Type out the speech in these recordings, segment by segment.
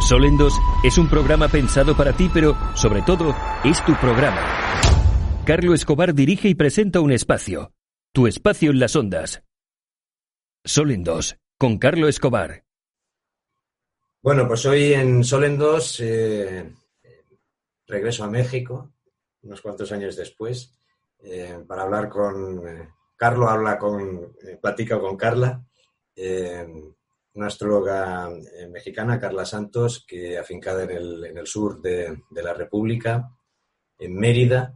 Sol en Dos es un programa pensado para ti, pero sobre todo es tu programa. Carlo Escobar dirige y presenta un espacio. Tu espacio en las ondas. Sol en Dos, con Carlo Escobar. Bueno, pues hoy en Sol en Dos eh, regreso a México, unos cuantos años después, eh, para hablar con... Eh, Carlo habla con... platica con Carla una astróloga mexicana, Carla Santos, que afincada en el, en el sur de, de, la República, en Mérida.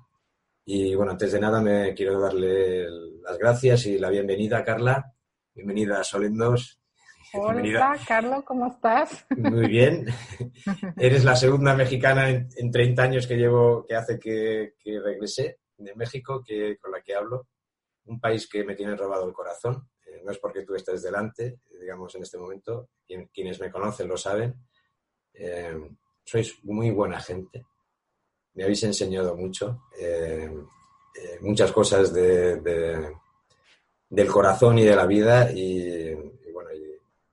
Y bueno, antes de nada me quiero darle las gracias y la bienvenida, Carla. Bienvenida a Solendos. Hola, Carlos, ¿cómo estás? Muy bien. Eres la segunda mexicana en, en, 30 años que llevo, que hace que, que regresé de México, que, con la que hablo. Un país que me tiene robado el corazón. Eh, no es porque tú estés delante, digamos, en este momento. Quienes me conocen lo saben. Eh, sois muy buena gente. Me habéis enseñado mucho. Eh, muchas cosas de, de, del corazón y de la vida. Y, bueno,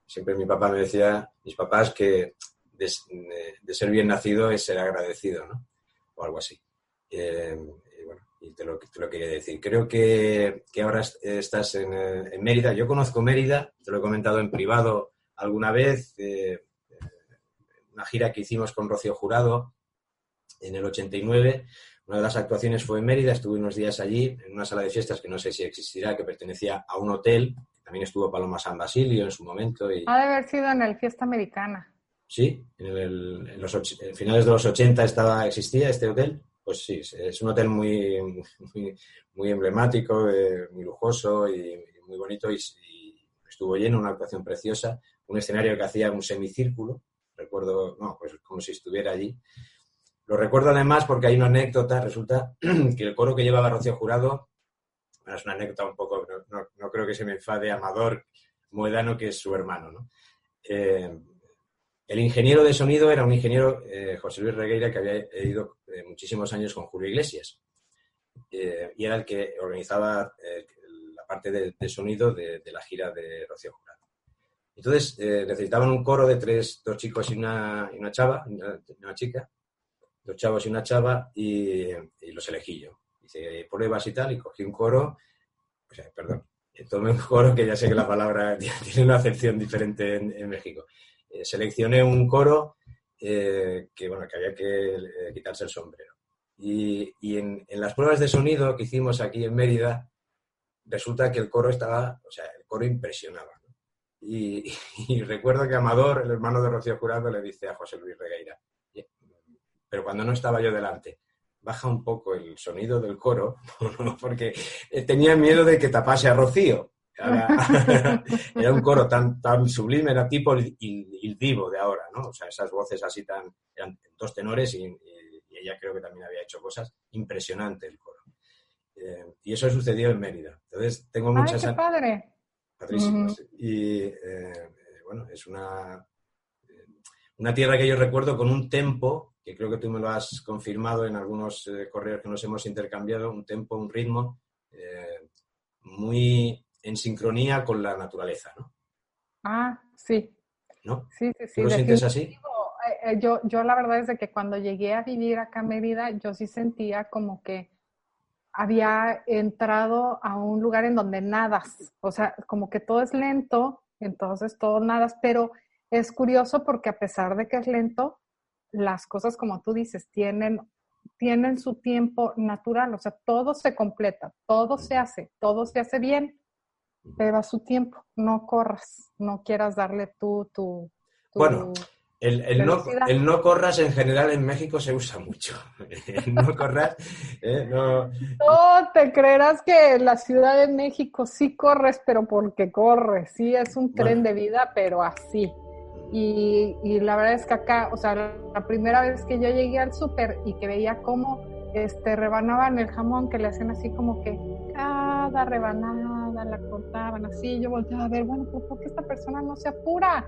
siempre mi papá me decía, mis papás, que de, ser bien nacido es ser agradecido, ¿no? O algo así. Y te lo, te lo, quería decir. Creo que, que ahora estás en, en, Mérida. Yo conozco Mérida, te lo he comentado en privado alguna vez, eh, una gira que hicimos con Rocío Jurado en el 89. Una de las actuaciones fue en Mérida, estuve unos días allí, en una sala de fiestas que no sé si existirá, que pertenecía a un hotel, también estuvo Paloma San Basilio en su momento. Y... Ha de haber sido en el Fiesta Americana. Sí, en, el, en los en finales de los 80 estaba, existía este hotel. Pues sí, es un hotel muy, muy, emblemático, eh, muy lujoso y, muy bonito y, estuvo lleno, una actuación preciosa, un escenario que hacía un semicírculo, recuerdo, no, pues como si estuviera allí. Lo recuerdo además porque hay una anécdota, resulta que el coro que llevaba Rocío Jurado, es una anécdota un poco, no creo que se me enfade Amador Moedano, que es su hermano, ¿no? Eh, el ingeniero de sonido era un ingeniero, eh, José Luis Regueira, que había ido eh, muchísimos años con Julio Iglesias. Eh, y era el que organizaba eh, la parte de, sonido de, la gira de Rocío Jurado. Entonces necesitaban un coro de tres, dos chicos y una, una chava, una, chica, dos chavos y una chava, y, los elegí yo. Hice pruebas y tal, y cogí un coro, o sea, perdón, tomé un coro que ya sé que la palabra tiene una acepción diferente en, en México eh, seleccioné un coro eh, que, bueno, que había que eh, quitarse el sombrero. Y, y en, las pruebas de sonido que hicimos aquí en Mérida, resulta que el coro estaba, o sea, el coro impresionaba. Y, y, recuerdo que Amador, el hermano de Rocío Jurado, le dice a José Luis Regueira, pero cuando no estaba yo delante, baja un poco el sonido del coro, porque tenía miedo de que tapase a Rocío. Era, era, un coro tan, tan sublime, era tipo el, el, el, divo de ahora, ¿no? O sea, esas voces así tan, eran dos tenores y, ella creo que también había hecho cosas impresionante el coro. Eh, y eso sucedió en Mérida. Entonces, tengo muchas... ¡Ay, qué padre! Padrísimas. Uh -huh. Y, eh, bueno, es una, una tierra que yo recuerdo con un tempo, que creo que tú me lo has confirmado en algunos eh, correos que nos hemos intercambiado, un tempo, un ritmo eh, muy en sincronía con la naturaleza, ¿no? Ah, sí. ¿No? Sí, sí, sí. ¿Tú lo sientes así? Eh, yo, yo la verdad es de que cuando llegué a vivir acá a Mérida, yo sí sentía como que había entrado a un lugar en donde nadas, o sea, como que todo es lento, entonces todo nadas, pero es curioso porque a pesar de que es lento, las cosas como tú dices tienen tienen su tiempo natural, o sea, todo se completa, todo se hace, todo se hace bien, pero a su tiempo, no corras, no quieras darle tú tu... tu bueno, el, el, no, el, no, corras en general en México se usa mucho. El no corras, eh, no... no... te creerás que en la Ciudad de México sí corres, pero porque corres, sí es un tren bueno. de vida, pero así. Y, y, la verdad es que acá, o sea, la primera vez que yo llegué al súper y que veía cómo este, rebanaban el jamón, que le hacían así como que cada rebanada la cortaban así, yo volteaba a ver, bueno, ¿por qué esta persona no se apura?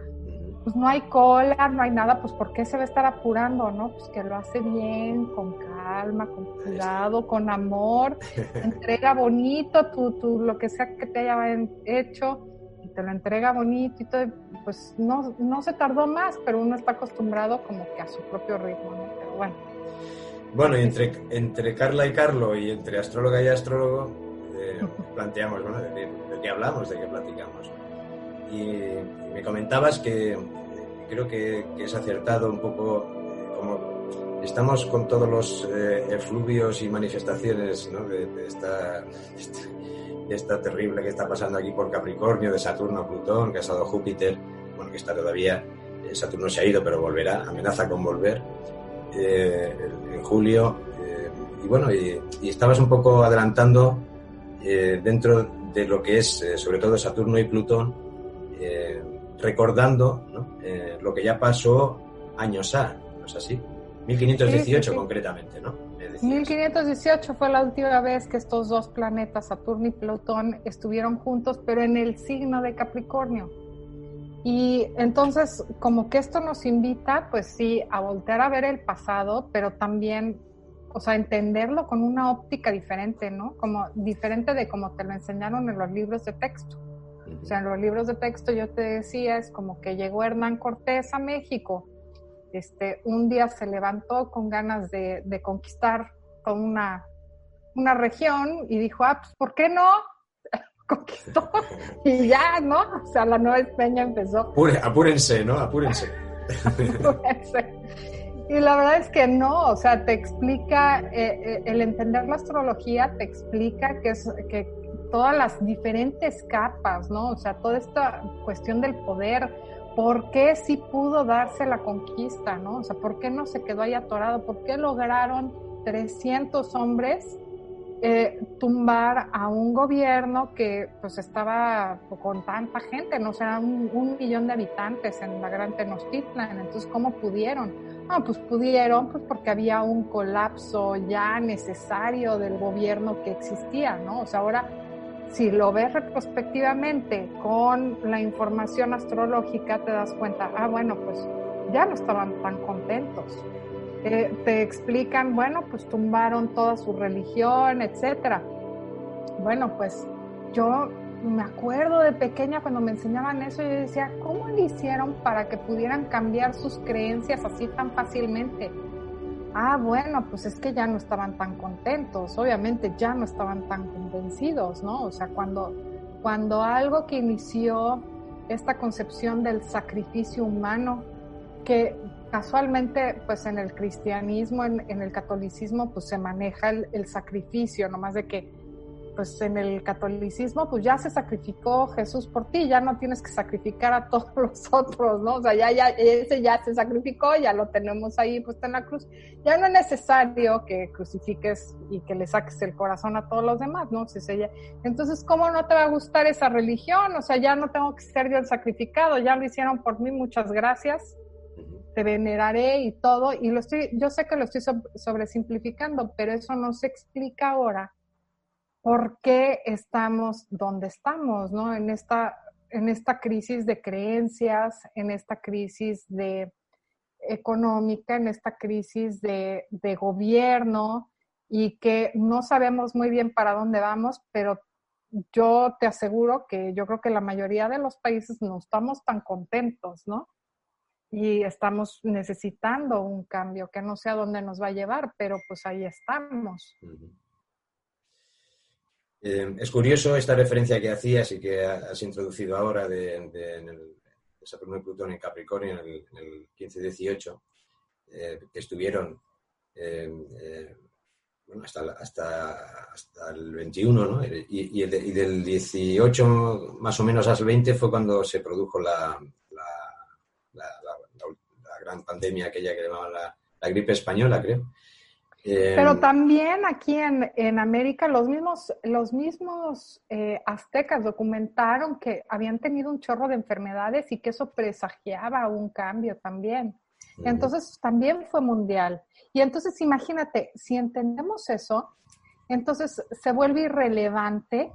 Pues no hay cola, no hay nada, pues ¿por qué se va a estar apurando, no? Pues que lo hace bien, con calma, con cuidado, con amor, entrega bonito tu, tu, lo que sea que te haya hecho, y te lo entrega bonito y todo, pues no, no se tardó más, pero uno está acostumbrado como que a su propio ritmo, ¿no? Pero bueno. Bueno, y entre, entre Carla y Carlo y entre astróloga y astrólogo, eh, planteamos, bueno, de, qué hablamos, de qué platicamos. Y, me comentabas que creo que, es acertado un poco, eh, como estamos con todos los eh, efluvios y manifestaciones ¿no? de, esta, de esta terrible que está pasando aquí por Capricornio, de Saturno, Plutón, que ha estado Júpiter, bueno, que está todavía, Saturno se ha ido, pero volverá, amenaza con volver eh, en julio. Eh, y bueno, y, estabas un poco adelantando eh, dentro de lo que es, sobre todo, Saturno y Plutón, recordando lo que ya pasó años A, ¿no es así? 1518 concretamente, ¿no? 1518 fue la última vez que estos dos planetas, Saturno y Plutón, estuvieron juntos, pero en el signo de Capricornio. Y entonces, como que esto nos invita, pues sí, a voltear a ver el pasado, pero también, o sea, entenderlo con una óptica diferente, ¿no? Como diferente de como te lo enseñaron en los libros de texto. O sea, en los libros de texto yo te decía, es como que llegó Hernán Cortés a México, este, un día se levantó con ganas de, de conquistar toda una, una región y dijo, ah, pues, ¿por qué no? conquistó y ya, ¿no? O sea, la Nueva España empezó. apúrense, ¿no? Apúrense. Y la verdad es que no, o sea, te explica, eh, eh, el entender la astrología te explica que, es, que todas las diferentes capas, ¿no? O sea, toda esta cuestión del poder, ¿por qué sí pudo darse la conquista, ¿no? O sea, ¿por qué no se quedó ahí atorado? ¿Por qué lograron 300 hombres eh, tumbar a un gobierno que pues estaba con tanta gente, no o sea, un, millón de habitantes en la Gran Tenochtitlan, entonces ¿cómo pudieron? No, pues pudieron pues porque había un colapso ya necesario del gobierno que existía, ¿no? O sea, ahora si lo ves retrospectivamente con la información astrológica te das cuenta, ah, bueno, pues ya no estaban tan contentos te explican, bueno, pues tumbaron toda su religión, etcétera. Bueno, pues yo me acuerdo de pequeña cuando me enseñaban eso, yo decía, ¿cómo le hicieron para que pudieran cambiar sus creencias así tan fácilmente? Ah, bueno, pues es que ya no estaban tan contentos, obviamente ya no estaban tan convencidos, ¿no? O sea, cuando, cuando algo que inició esta concepción del sacrificio humano, que casualmente, pues en el cristianismo, en, el catolicismo, pues se maneja el, el, sacrificio, nomás de que, pues en el catolicismo, pues ya se sacrificó Jesús por ti, ya no tienes que sacrificar a todos los otros, ¿no? O sea, ya, ya, ese ya se sacrificó, ya lo tenemos ahí puesto en la cruz. Ya no es necesario que crucifiques y que le saques el corazón a todos los demás, ¿no? Entonces, ¿cómo no te va a gustar esa religión? O sea, ya no tengo que ser yo el sacrificado, ya lo hicieron por mí, muchas gracias te veneraré y todo, y lo estoy, yo sé que lo estoy sobresimplificando, pero eso no se explica ahora por qué estamos donde estamos, ¿no? En esta, en esta crisis de creencias, en esta crisis de económica, en esta crisis de, de gobierno y que no sabemos muy bien para dónde vamos, pero yo te aseguro que yo creo que la mayoría de los países no estamos tan contentos, ¿no? y estamos necesitando un cambio que no sé a dónde nos va a llevar, pero pues ahí estamos. Eh, es curioso esta referencia que hacías y que has introducido ahora de, en el Saturno y Plutón en Capricornio en el, 15-18, eh, que estuvieron eh, bueno, hasta, hasta, hasta, el 21, ¿no? Y, y, del 18 más o menos al 20 fue cuando se produjo la, gran pandemia aquella que llamaban la, gripe española, creo. Eh, Pero también aquí en, en América los mismos, los mismos eh, aztecas documentaron que habían tenido un chorro de enfermedades y que eso presagiaba un cambio también. Entonces también fue mundial. Y entonces imagínate, si entendemos eso, entonces se vuelve irrelevante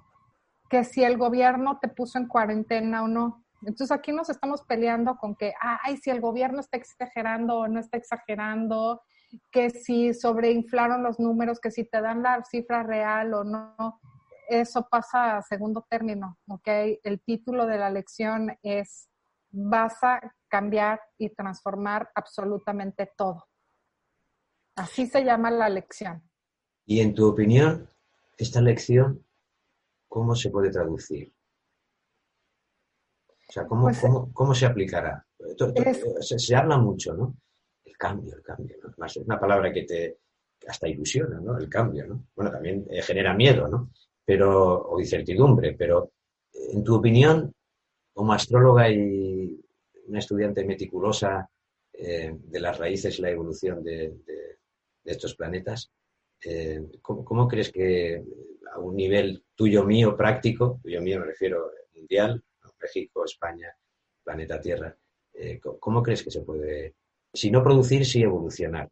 que si el gobierno te puso en cuarentena o no. Entonces aquí nos estamos peleando con que, ay, si el gobierno está exagerando o no está exagerando, que si sobreinflaron los números, que si te dan la cifra real o no. Eso pasa a segundo término, ¿ok? El título de la lección es, vas a cambiar y transformar absolutamente todo. Así se llama la lección. Y en tu opinión, esta lección, ¿cómo se puede traducir? O sea, ¿cómo, Pues, cómo- cómo se aplicará? Es- se habla mucho, ¿no? Cambio, el cambio, ¿no? Es una palabra que te hasta ilusiona, ¿no? El cambio, ¿no? Bueno, también eh, genera miedo, ¿no? Pero, o incertidumbre, pero eh, en tu opinión, como astróloga y una estudiante meticulosa eh, de las raíces y la evolución de, estos planetas, eh, ¿cómo, cómo crees que a un nivel tuyo mío práctico, tuyo mío me refiero mundial. México, España, planeta Tierra, eh, ¿cómo, cómo crees que se puede, si no producir, sí evolucionar?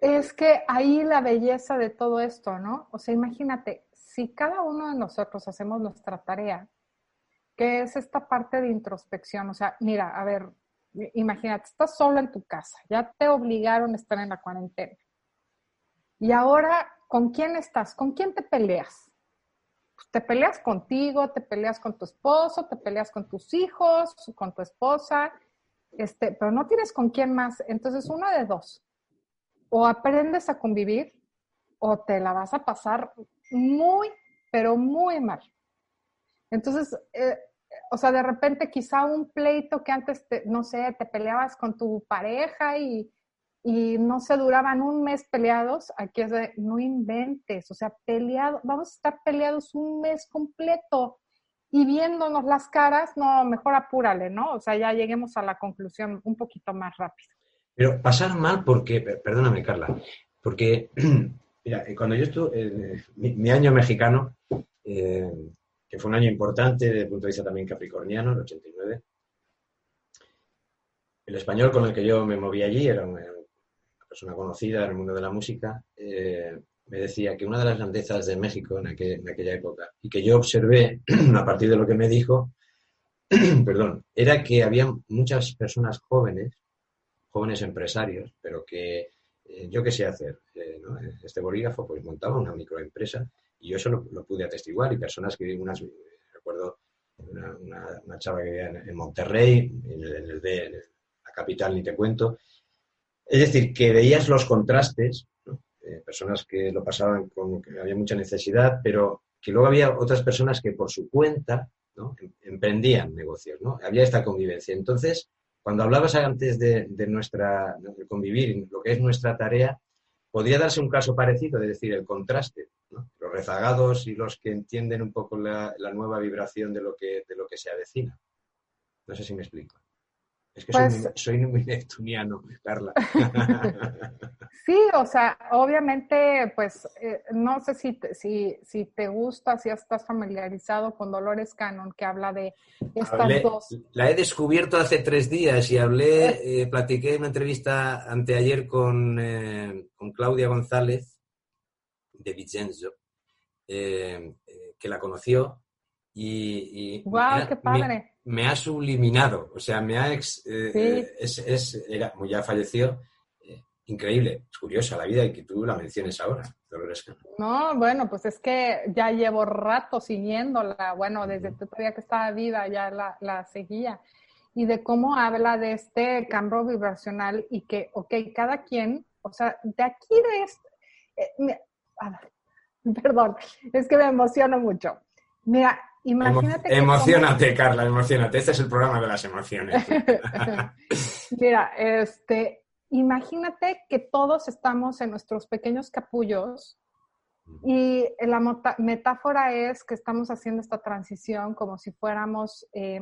Es que ahí la belleza de todo esto, ¿no? O sea, imagínate, si cada uno de nosotros hacemos nuestra tarea, que es esta parte de introspección, o sea, mira, a ver, imagínate, estás solo en tu casa, ya te obligaron a estar en la cuarentena. Y ahora, ¿con quién estás? ¿Con quién te peleas? Pues te peleas contigo, te peleas con tu esposo, te peleas con tus hijos, con tu esposa, este, pero no tienes con quién más. Entonces, una de dos o aprendes a convivir o te la vas a pasar muy, pero muy mal. Entonces, eh, o sea, de repente quizá un pleito que antes, te, no sé, te peleabas con tu pareja y, y no se duraban un mes peleados, aquí es de, no inventes, o sea, peleado, vamos a estar peleados un mes completo y viéndonos las caras, no, mejor apúrale, ¿no? O sea, ya lleguemos a la conclusión un poquito más rápido. Pero pasar mal porque, per- perdóname Carla, porque, mira, eh, cuando yo estuve, eh, mi, mi año mexicano, eh, que fue un año importante desde el punto de vista también capricorniano, el 89, el español con el que yo me moví allí era una persona conocida en el mundo de la música, eh, me decía que una de las grandezas de México en, aquel- en aquella época, y que yo observé a partir de lo que me dijo, perdón, era que había muchas personas jóvenes jóvenes empresarios, pero que eh, yo qué sé hacer. Eh, ¿no? Este bolígrafo pues montaba una microempresa y yo eso lo, pude atestiguar y personas que unas, recuerdo una, una, chava que vivía en, Monterrey, en el, la capital ni te cuento. Es decir, que veías los contrastes, ¿no? Eh, personas que lo pasaban con que había mucha necesidad, pero que luego había otras personas que por su cuenta. Em- emprendían negocios, ¿no? Había esta convivencia. Entonces, cuando hablabas antes de, de nuestra convivir, lo que es nuestra tarea, podría darse un caso parecido, es decir, el contraste, ¿no? los rezagados y los que entienden un poco la, la nueva vibración de lo, que, de lo que se avecina. No sé si me explico. Es que Pues- soy, muy, soy muy neptuniano, Carla. Sí, o sea, obviamente, pues, eh, no sé si te, si, si te gusta, si estás familiarizado con Dolores Cannon, que habla de estas Hablé- dos. la he descubierto hace tres días y hablé, eh, platiqué en una entrevista anteayer con, eh, con Claudia González de Vicenzo, eh, eh, que la conoció y, y ¡Guau, me ha- qué padre! Me, me ha subliminado, o sea, me ha ex- eh, Sí. eh, es, es- era, ya falleció, eh, increíble, es curiosa la vida y que tú la menciones ahora, Dolores. No, bueno, pues es que ya llevo rato siguiéndola, bueno, desde todavía que estaba viva ya la, la seguía, y de cómo habla de este cambio vibracional y que, ok, cada quien, o sea, de aquí de este, eh, me- a ver, perdón, es que me emociono mucho. Mira, imagínate Emocionate, Carla, emocionate. Este es el programa de las emociones. Mira, este, imagínate que todos estamos en nuestros pequeños capullos y la metáfora es que estamos haciendo esta transición como si fuéramos eh,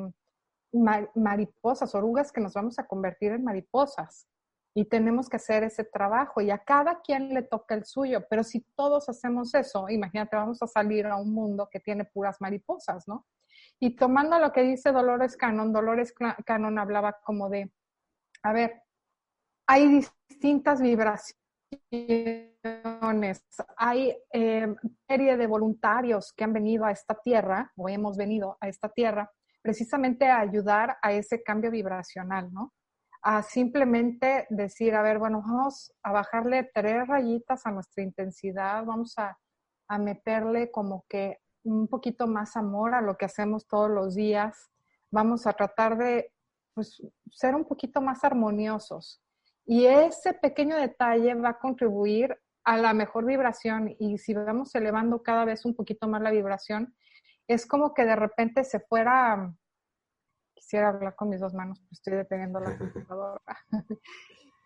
ma- mariposas, orugas que nos vamos a convertir en mariposas. Y tenemos que hacer ese trabajo y a cada quien le toca el suyo, pero si todos hacemos eso, imagínate, vamos a salir a un mundo que tiene puras mariposas, ¿no? Y tomando lo que dice Dolores Cannon, Dolores Cannon hablaba como de, a ver, hay distintas vibraciones, hay eh, serie de voluntarios que han venido a esta tierra o hemos venido a esta tierra precisamente a ayudar a ese cambio vibracional, ¿no? A simplemente decir, a ver, bueno, vamos a bajarle tres rayitas a nuestra intensidad, vamos a, meterle como que un poquito más amor a lo que hacemos todos los días, vamos a tratar de pues, ser un poquito más armoniosos. Y ese pequeño detalle va a contribuir a la mejor vibración y si vamos elevando cada vez un poquito más la vibración, es como que de repente se fuera quisiera hablar con mis dos manos, pero estoy deteniendo la computadora.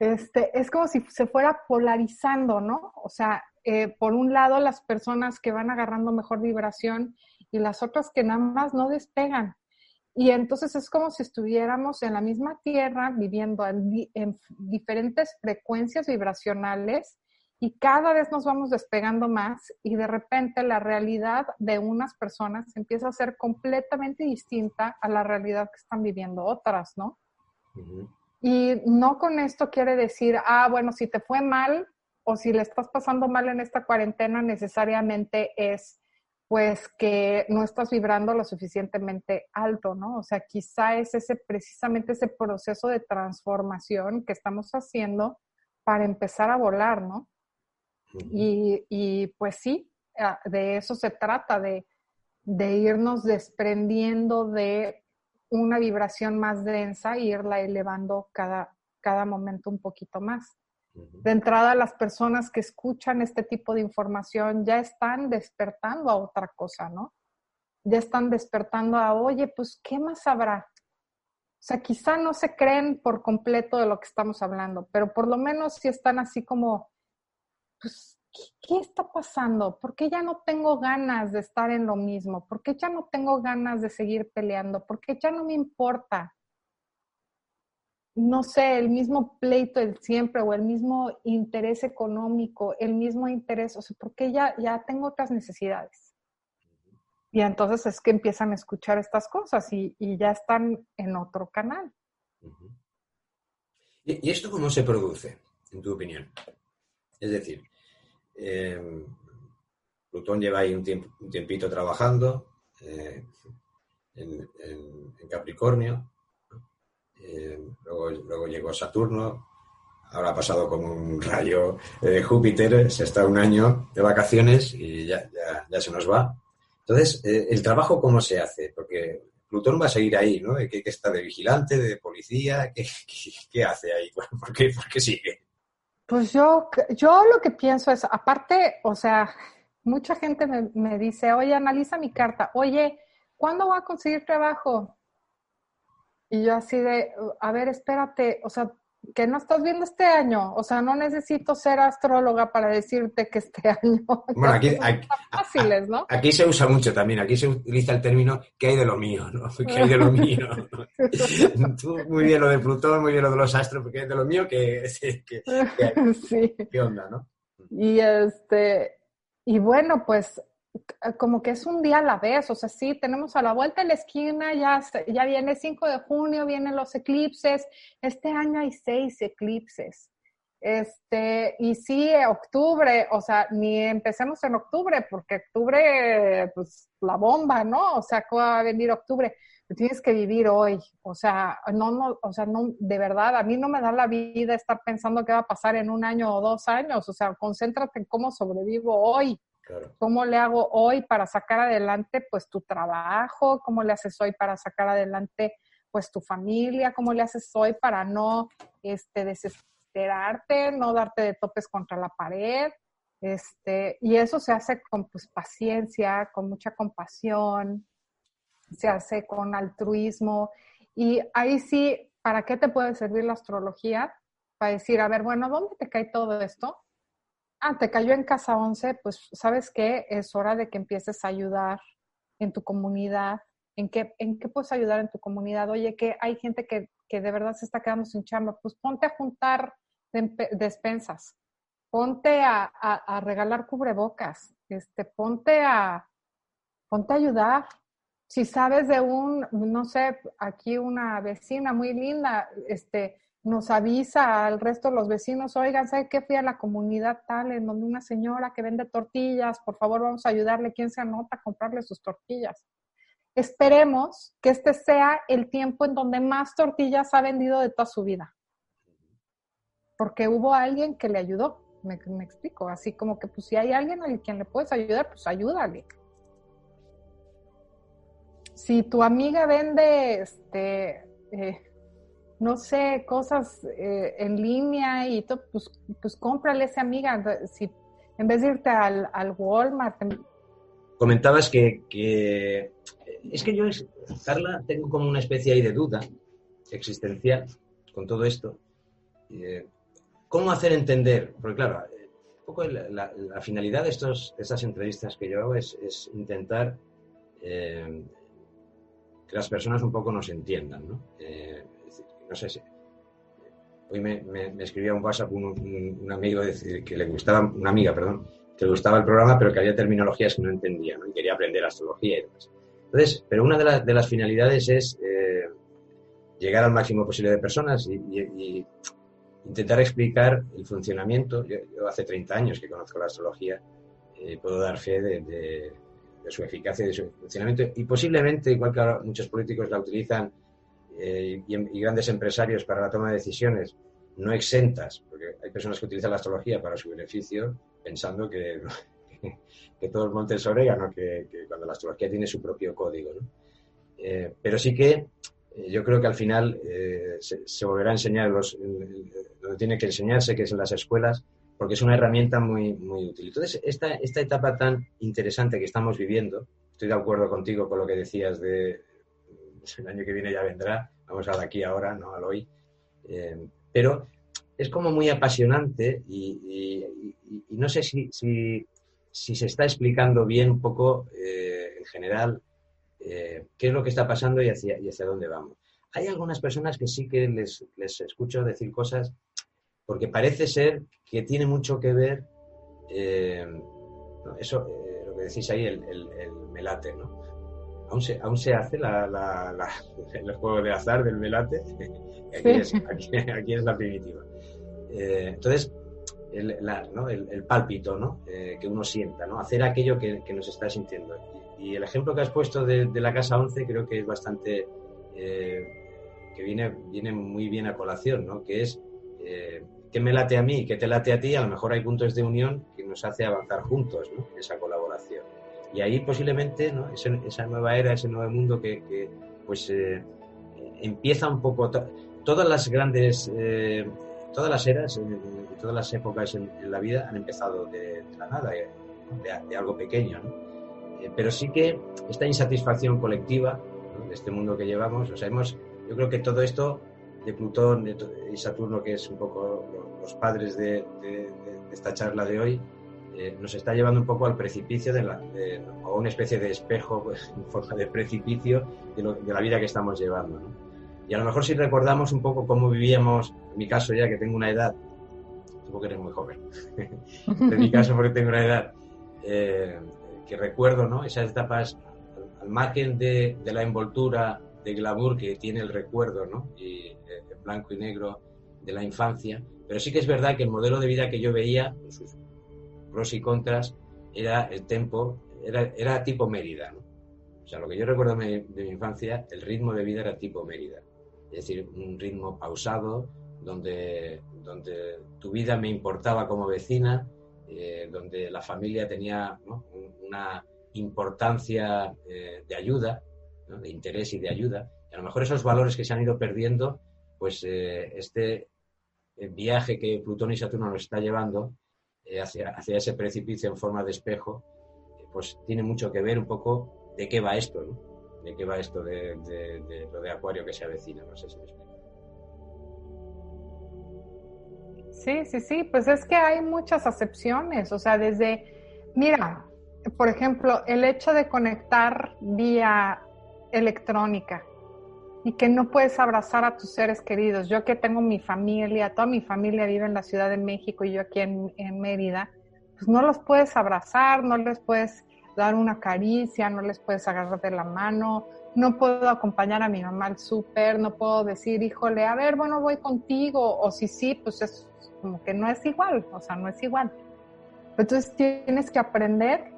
Este, es como si se fuera polarizando, ¿no? O sea, eh, por un lado las personas que van agarrando mejor vibración y las otras que nada más no despegan. Y entonces es como si estuviéramos en la misma tierra viviendo en diferentes frecuencias vibracionales y cada vez nos vamos despegando más y de repente la realidad de unas personas empieza a ser completamente distinta a la realidad que están viviendo otras, ¿no? Y no con esto quiere decir, ah, bueno, si te fue mal o si le estás pasando mal en esta cuarentena, necesariamente es pues que no estás vibrando lo suficientemente alto, ¿no? O sea, quizá es ese precisamente ese proceso de transformación que estamos haciendo para empezar a volar, ¿no? Y, pues sí, ah, de eso se trata, de, irnos desprendiendo de una vibración más densa e irla elevando cada, cada momento un poquito más. De entrada, las personas que escuchan este tipo de información ya están despertando a otra cosa, ¿no? Ya están despertando a, oye, pues, ¿qué más habrá? O sea, quizá no se creen por completo de lo que estamos hablando, pero por lo menos sí están así como pues, ¿qué, está pasando? ¿Por qué ya no tengo ganas de estar en lo mismo? ¿Por qué ya no tengo ganas de seguir peleando? ¿Por qué ya no me importa? No sé, el mismo pleito del siempre o el mismo interés económico, el mismo interés, o sea, ¿por qué ya, ya tengo otras necesidades? Y entonces es que empiezan a escuchar estas cosas y, ya están en otro canal. ¿Y esto cómo se produce, en tu opinión? Es decir, eh, Plutón lleva ahí un, tiempito trabajando eh, en, Capricornio, eh, luego, llegó Saturno, ahora ha pasado como un rayo de Júpiter, se está un año de vacaciones y ya, se nos va. Entonces, ¿el trabajo cómo se hace? Porque Plutón va a seguir ahí, ¿no? ¿Qué, está de vigilante, de policía? ¿Qué, hace ahí? ¿Por qué, ¿Por qué sigue? Pues yo, yo lo que pienso es, aparte, o sea, mucha gente me, dice, oye, analiza mi carta, oye, ¿cuándo voy a conseguir trabajo? Y yo así de, a ver, espérate, o sea, que no estás viendo este año. O sea, no necesito ser astróloga para decirte que este año. Bueno, aquí, fáciles, ¿no? aquí se usa mucho también. Aquí se utiliza el término ¿qué hay de lo mío? ¿no? ¿Qué hay de lo mío? muy bien lo de Plutón, muy bien lo de los astros, porque hay de lo mío que, que, sí. ¿qué onda, no? Y este, y bueno, pues como que es un día a la vez, o sea, sí, tenemos a la vuelta de la esquina, ya, ya viene 5 de junio, vienen los eclipses, este año hay seis eclipses, este, y sí, octubre, o sea, ni empecemos en octubre, porque octubre, pues, la bomba, ¿no? O sea, ¿cómo va a venir octubre? Tienes que vivir hoy, o sea, no, no, o sea, no, de verdad, a mí no me da la vida estar pensando qué va a pasar en un año o dos años, o sea, concéntrate en cómo sobrevivo hoy, ¿Cómo le hago hoy para sacar adelante pues tu trabajo? ¿Cómo le haces hoy para sacar adelante pues tu familia? ¿Cómo le haces hoy para no este, desesperarte, no darte de topes contra la pared? Este, y eso se hace con pues, paciencia, con mucha compasión, se hace con altruismo. Y ahí sí, ¿para qué te puede servir la astrología? Para decir, a ver, bueno, ¿dónde te cae todo esto? Ah, te cayó en casa 11, pues sabes qué, es hora de que empieces a ayudar en tu comunidad. ¿En qué, ¿En qué puedes ayudar en tu comunidad? Oye, que hay gente que, que de verdad se está quedando sin chamba, pues ponte a juntar despensas, ponte a, regalar cubrebocas, este, ponte a, ponte a ayudar. Si sabes de un, no sé, aquí una vecina muy linda, este, nos avisa al resto de los vecinos, oigan, ¿sabe qué? Fui a la comunidad tal, en donde una señora que vende tortillas, por favor vamos a ayudarle, ¿quién se anota a comprarle sus tortillas? Esperemos que este sea el tiempo en donde más tortillas ha vendido de toda su vida. Porque hubo alguien que le ayudó, me, explico, así como que pues si hay alguien a quien le puedes ayudar, pues ayúdale. Si tu amiga vende, este, eh, no sé, cosas eh, en línea y todo, pues, pues cómprale a esa amiga. Si, en vez de irte al, al Walmart. Comentabas que, es que yo, Carla, tengo como una especie ahí de duda existencial con todo esto. Eh, ¿Cómo hacer entender? Porque claro, un poco la, finalidad de, estos, estas entrevistas que yo hago es, intentar eh, que las personas un poco nos entiendan, ¿no? No sé si. Hoy me, escribía un WhatsApp un, amigo que le gustaba, una amiga, perdón, le gustaba el programa, pero que había terminologías que no entendía. Y quería aprender astrología y demás. Entonces, pero una de, las finalidades es eh, llegar al máximo posible de personas y, intentar explicar el funcionamiento. Yo, hace 30 años que conozco la astrología, eh, puedo dar fe de, de, su eficacia y de su funcionamiento. Y posiblemente, igual que ahora muchos políticos la utilizan eh, y, grandes empresarios para la toma de decisiones no exentas, porque hay personas que utilizan la astrología para su beneficio pensando que, que todo el monte es orégano, que, cuando la astrología tiene su propio código. Eh, pero sí que eh, yo creo que al final se, volverá a enseñar los, donde tiene que enseñarse, que es en las escuelas, porque es una herramienta muy, muy útil. Entonces, esta, esta etapa tan interesante que estamos viviendo, estoy de acuerdo contigo con lo que decías de el año que viene ya vendrá, vamos a aquí ahora, no al hoy. Eh, pero es como muy apasionante y, no sé si, si, se está explicando bien un poco eh, en general eh, qué es lo que está pasando y hacia, y hacia dónde vamos. Hay algunas personas que sí que les, les escucho decir cosas porque parece ser que tiene mucho que ver, eso, lo que decís ahí, el, el, el melate, ¿no? Aún se, aún se hace la, la, el juego de azar del velate. Aquí, es, aquí, es, la primitiva. Eh, entonces, el, ¿no? el, pálpito ¿no? Eh, que uno sienta, ¿no? hacer aquello que, que nos está sintiendo. Y, el ejemplo que has puesto de, de, la casa 11 creo que es bastante, eh, que viene, viene muy bien a colación, ¿no? que es que me late a mí, que te late a ti, a lo mejor hay puntos de unión que nos hace avanzar juntos ¿no? esa colaboración. Y ahí posiblemente ¿no? esa nueva era, ese nuevo mundo que, pues eh, empieza un poco, todas las grandes, eh, todas las eras, todas las épocas en, la vida han empezado de, la nada, eh, de, algo pequeño. pero sí que esta insatisfacción colectiva de este mundo que llevamos, o sea, hemos, yo creo que todo esto de Plutón y Saturno, que es un poco los padres de esta charla de hoy, eh, nos está llevando un poco al precipicio de la, una especie de espejo pues, en forma de precipicio de, la vida que estamos llevando. Y a lo mejor si recordamos un poco cómo vivíamos, en mi caso ya que tengo una edad, supongo que eres muy joven, en mi caso porque tengo una edad, eh, que recuerdo ¿no? esas etapas al, margen de, la envoltura de glamour que tiene el recuerdo, ¿no? y, eh, en blanco y negro de la infancia, pero sí que es verdad que el modelo de vida que yo veía, sus pros y contras, era el tempo, era, era tipo Mérida. ¿no? O sea, lo que yo recuerdo de mi, infancia, el ritmo de vida era tipo Mérida. Es decir, un ritmo pausado, donde, donde tu vida me importaba como vecina, eh, donde la familia tenía una importancia eh, de ayuda, de interés y de ayuda. Y a lo mejor esos valores que se han ido perdiendo, pues eh, este viaje que Plutón y Saturno nos está llevando, eh, hacia, hacia, ese precipicio en forma de espejo, eh, pues tiene mucho que ver un poco de qué va esto. De qué va esto de, lo de Acuario que se avecina, no sé si me explico. Sí, sí, sí, pues es que hay muchas acepciones, o sea, desde, mira, por ejemplo, el hecho de conectar vía electrónica, y que no puedes abrazar a tus seres queridos. Yo que tengo mi familia, toda mi familia vive en la Ciudad de México y yo aquí en, en Mérida, pues no los puedes abrazar, no les puedes dar una caricia, no les puedes agarrar de la mano, no puedo acompañar a mi mamá al súper, no puedo decir, híjole, a ver, bueno, voy contigo, o si sí, pues es como que no es igual, o sea, no es igual. Entonces tienes que aprender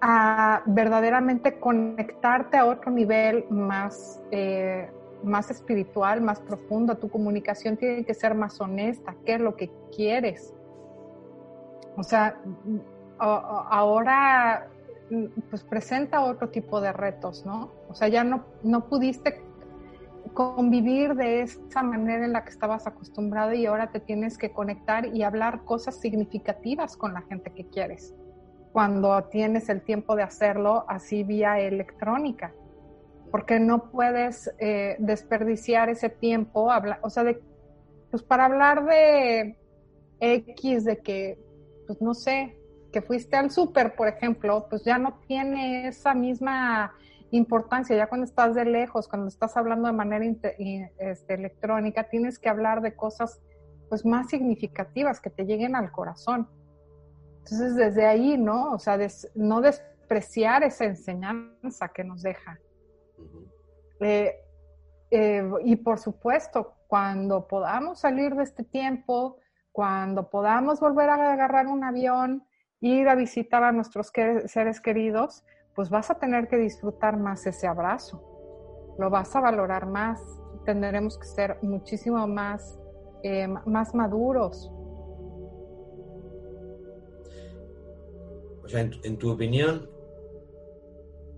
a verdaderamente conectarte a otro nivel más, eh, más espiritual, más profundo. Tu comunicación tiene que ser más honesta. ¿Qué es lo que quieres? O sea, ahora pues presenta otro tipo de retos, ¿no? O sea, ya no, no pudiste convivir de esa manera en la que estabas acostumbrado y ahora te tienes que conectar y hablar cosas significativas con la gente que quieres cuando tienes el tiempo de hacerlo así vía electrónica, porque no puedes eh, desperdiciar ese tiempo, o sea, de, pues para hablar de X, de que, pues no sé, que fuiste al súper, por ejemplo, pues ya no tiene esa misma importancia, ya cuando estás de lejos, cuando estás hablando de manera este, electrónica, tienes que hablar de cosas pues más significativas que te lleguen al corazón. Entonces, desde ahí, ¿no? O sea, no despreciar esa enseñanza que nos deja. Eh, eh, y por supuesto, cuando podamos salir de este tiempo, cuando podamos volver a agarrar un avión, ir a visitar a nuestros seres queridos, pues vas a tener que disfrutar más ese abrazo, lo vas a valorar más, tendremos que ser muchísimo más, eh, más maduros, O sea, en, tu opinión,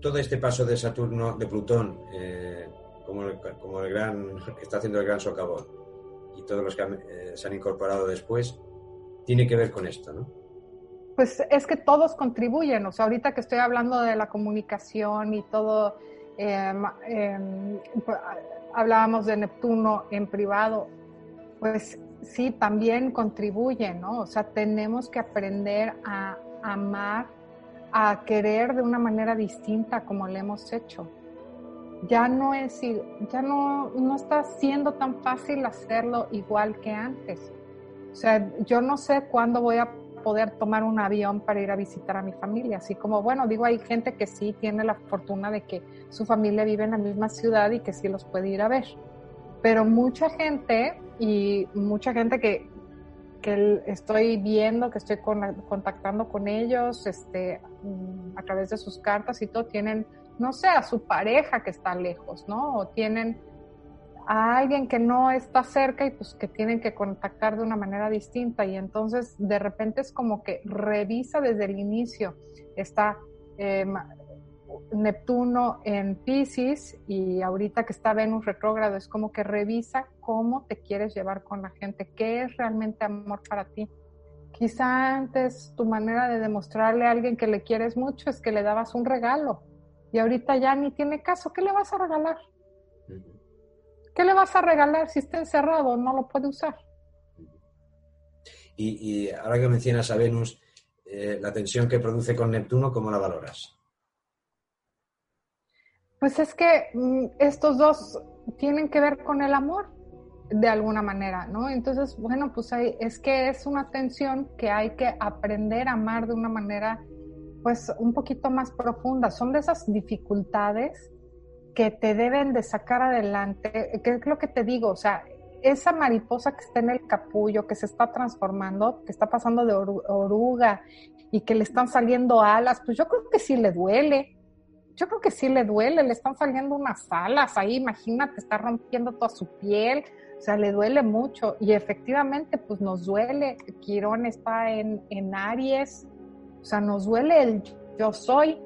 todo este paso de Saturno, de Plutón, eh, como, el, como, el, gran que está haciendo el gran socavón, y todos los que eh, se han incorporado después, tiene que ver con esto, ¿no? Pues es que todos contribuyen, o sea, ahorita que estoy hablando de la comunicación y todo, pues, hablábamos de Neptuno en privado, pues sí, también contribuyen, ¿no? O sea, tenemos que aprender a amar, a querer de una manera distinta como le hemos hecho. Ya no es, ya no, no está siendo tan fácil hacerlo igual que antes. O sea, yo no sé cuándo voy a poder tomar un avión para ir a visitar a mi familia. Así como, bueno, digo, hay gente que sí tiene la fortuna de que su familia vive en la misma ciudad y que sí los puede ir a ver. Pero mucha gente y mucha gente que que estoy viendo, que estoy contactando con ellos este, mm, a través de sus cartas y todo, tienen, no sé, a su pareja que está lejos, ¿no? O tienen a alguien que no está cerca y pues que tienen que contactar de una manera distinta y entonces de repente es como que revisa desde el inicio, está eh, Neptuno en Pisces y ahorita que está Venus retrógrado, es como que revisa cómo te quieres llevar con la gente, qué es realmente amor para ti. Quizá antes tu manera de demostrarle a alguien que le quieres mucho es que le dabas un regalo y ahorita ya ni tiene caso, ¿qué le vas a regalar? ¿Qué le vas a regalar si está encerrado? No lo puede usar. Y, ahora que mencionas a Venus, eh, la tensión que produce con Neptuno, ¿cómo la valoras? Pues es que mm, estos dos tienen que ver con el amor de alguna manera, ¿no? Entonces, bueno, pues hay, es que es una tensión que hay que aprender a amar de una manera, pues, un poquito más profunda. Son de esas dificultades que te deben de sacar adelante, que es lo que te digo, o sea, esa mariposa que está en el capullo, que se está transformando, que está pasando de oruga y que le están saliendo alas, pues yo creo que sí le duele, yo creo que sí le duele, le están saliendo unas alas ahí, imagínate, está rompiendo toda su piel, o sea, le duele mucho. Y efectivamente pues nos duele, Quirón está en, en Aries, o sea, nos duele el yo soy,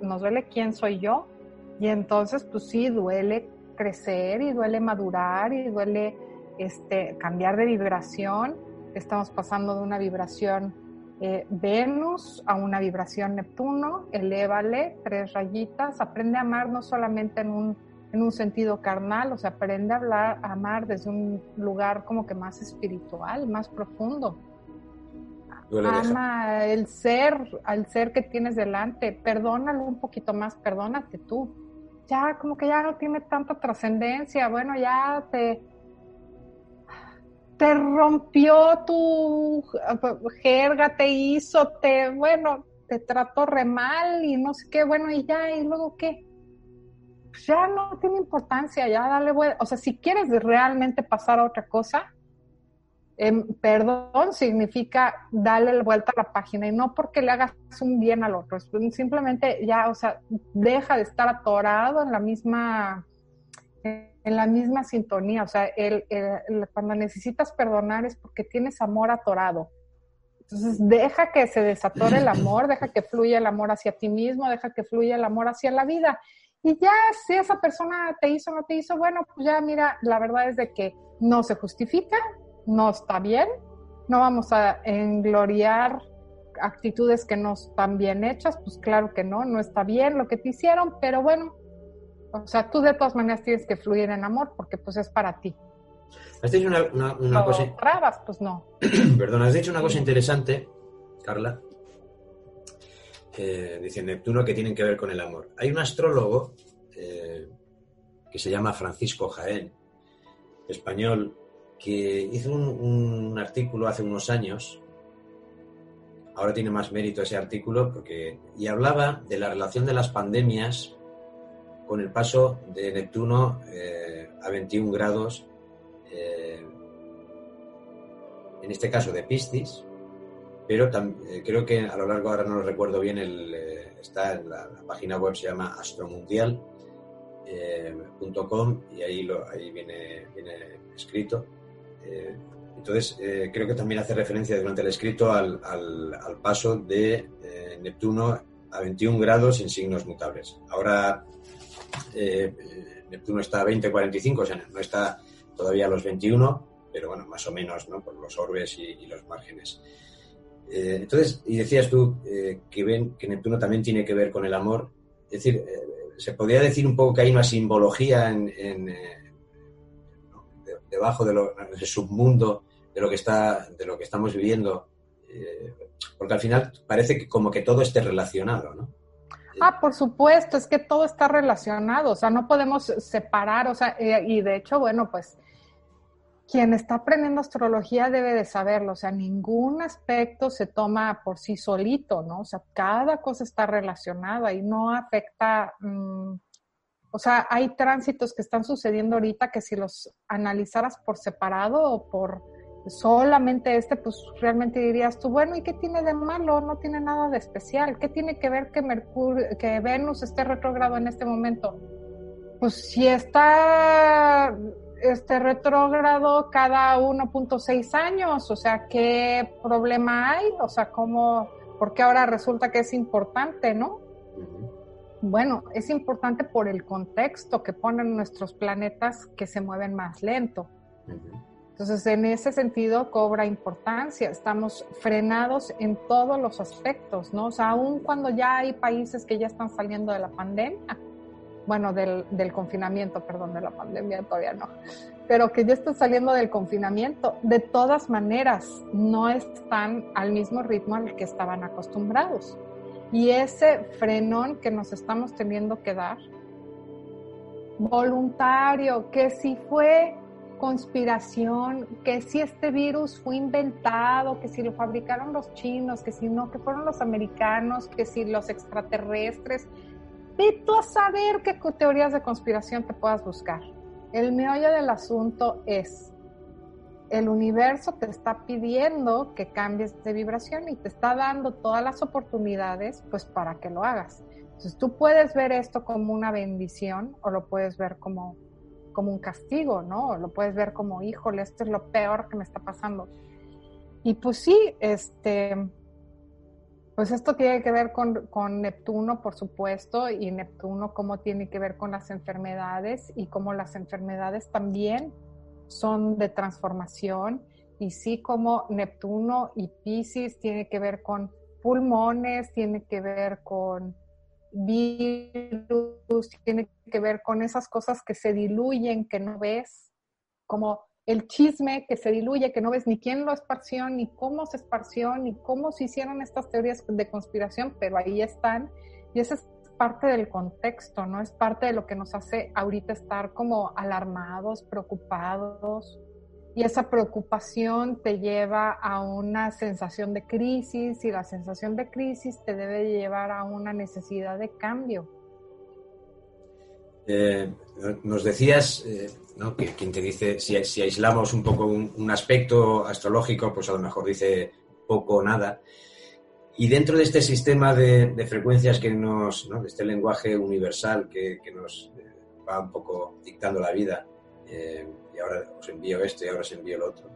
nos duele quién soy yo. Y entonces pues sí, duele crecer y duele madurar y duele este, cambiar de vibración, estamos pasando de una vibración eh, Venus a una vibración Neptuno, elévale tres rayitas, aprende a amar no solamente en un, en un sentido carnal, o sea, aprende a, hablar, a amar desde un lugar como que más espiritual, más profundo. Ama el ser, al ser que tienes delante, perdónalo un poquito más, perdónate tú. ya como que ya no tiene tanta trascendencia, bueno, ya te, te rompió tu jerga, te hizo, te, bueno, te trató re mal y no sé qué, bueno, y ya, y luego qué. Ya no tiene importancia, ya dale vuelta. O sea, si quieres realmente pasar a otra cosa, em, perdón significa darle vuelta a la página y no porque le hagas un bien al otro, simplemente ya, o sea, deja de estar atorado en la misma la misma sintonía. O sea, el, cuando necesitas perdonar es porque tienes amor atorado. Entonces, deja que se desatore el amor, deja que fluya el amor hacia ti mismo, deja que fluya el amor hacia la vida. Y ya, si esa persona te hizo o no te hizo, bueno, pues ya mira, la verdad es de que no se justifica, no está bien, no vamos a engloriar actitudes que no están bien hechas, pues claro que no, no está bien lo que te hicieron, pero bueno, o sea, tú de todas maneras tienes que fluir en amor porque pues es para ti. Has dicho una, cosa... trabas, pues no. Perdón, has dicho una cosa interesante, Carla, eh, dice Neptuno que tienen que ver con el amor. Hay un astrólogo eh, que se llama Francisco Jaén, español, que hizo un, artículo hace unos años ahora tiene más mérito ese artículo porque y hablaba de la relación de las pandemias con el paso de Neptuno eh, a 21 grados, eh, en este caso de Piscis, pero eh, creo que a lo largo, ahora no lo recuerdo bien, está en la, página web, se llama astromundial.com y ahí, lo, viene, escrito. entonces, creo que también hace referencia durante el escrito al, al paso de Neptuno a 21 grados sin signos mutables. Ahora eh, Neptuno está a 20-45, o sea, no está todavía a los 21, pero bueno, más o menos, ¿no? Por los orbes y, los márgenes. Eh, entonces, y decías tú eh, que ven que Neptuno también tiene que ver con el amor. Es decir, se podría decir un poco que hay una simbología en, debajo de lo, del submundo de lo que está, de lo que estamos viviendo, porque al final parece que como que todo esté relacionado, ¿no? Ah, por supuesto, es que todo está relacionado, o sea, no podemos separar, o sea, eh, y de hecho, bueno, pues quien está aprendiendo astrología debe de saberlo, o sea, ningún aspecto se toma por sí solito, ¿no? O sea, cada cosa está relacionada y no afecta, mm, o sea, hay tránsitos que están sucediendo ahorita que si los analizaras por separado o por solamente este, pues realmente dirías tú, bueno, ¿y qué tiene de malo? No tiene nada de especial. ¿Qué tiene que ver que Mercurio, que Venus esté retrógrado en este momento? Pues si está este retrógrado cada 1.6 años, o sea, ¿qué problema hay? O sea, ¿cómo, porque ahora resulta que es importante, no? Bueno, es importante por el contexto que ponen nuestros planetas que se mueven más lento. Entonces, en ese sentido cobra importancia. Estamos frenados en todos los aspectos, ¿no? O sea, aún cuando ya hay países que ya están saliendo de la pandemia, bueno, del, del confinamiento, perdón, de la pandemia todavía no, pero que ya están saliendo del confinamiento, de todas maneras no están al mismo ritmo al que estaban acostumbrados. Y ese frenón que nos estamos teniendo que dar, voluntario, que si fue conspiración, que si este virus fue inventado, que si lo fabricaron los chinos, que si no, que fueron los americanos, que si los extraterrestres. Ve tú a saber qué teorías de conspiración te puedas buscar. El meollo del asunto es, el universo te está pidiendo que cambies de vibración y te está dando todas las oportunidades pues para que lo hagas. Entonces tú puedes ver esto como una bendición o lo puedes ver como como un castigo, ¿no? Lo puedes ver como, híjole, esto es lo peor que me está pasando. Y pues sí, este, pues esto tiene que ver con, con, Neptuno, por supuesto, y Neptuno cómo tiene que ver con las enfermedades y cómo las enfermedades también son de transformación y sí como Neptuno y Pisces tiene que ver con pulmones, tiene que ver con virus, tiene que ver con esas cosas que se diluyen, que no ves, como el chisme que se diluye, que no ves ni quién lo esparció, ni cómo se esparció, ni cómo se hicieron estas teorías de conspiración, pero ahí están. Y ese es parte del contexto, ¿no? Es parte de lo que nos hace ahorita estar como alarmados, preocupados. Y esa preocupación te lleva a una sensación de crisis y la sensación de crisis te debe llevar a una necesidad de cambio. Eh, nos decías, eh, ¿no? que quien te dice, si, aislamos un poco un, aspecto astrológico, pues a lo mejor dice poco o nada. Y dentro de este sistema de, frecuencias que nos, ¿no? de este lenguaje universal que, que nos eh, va un poco dictando la vida, eh, y ahora os envío esto y ahora os envío el otro.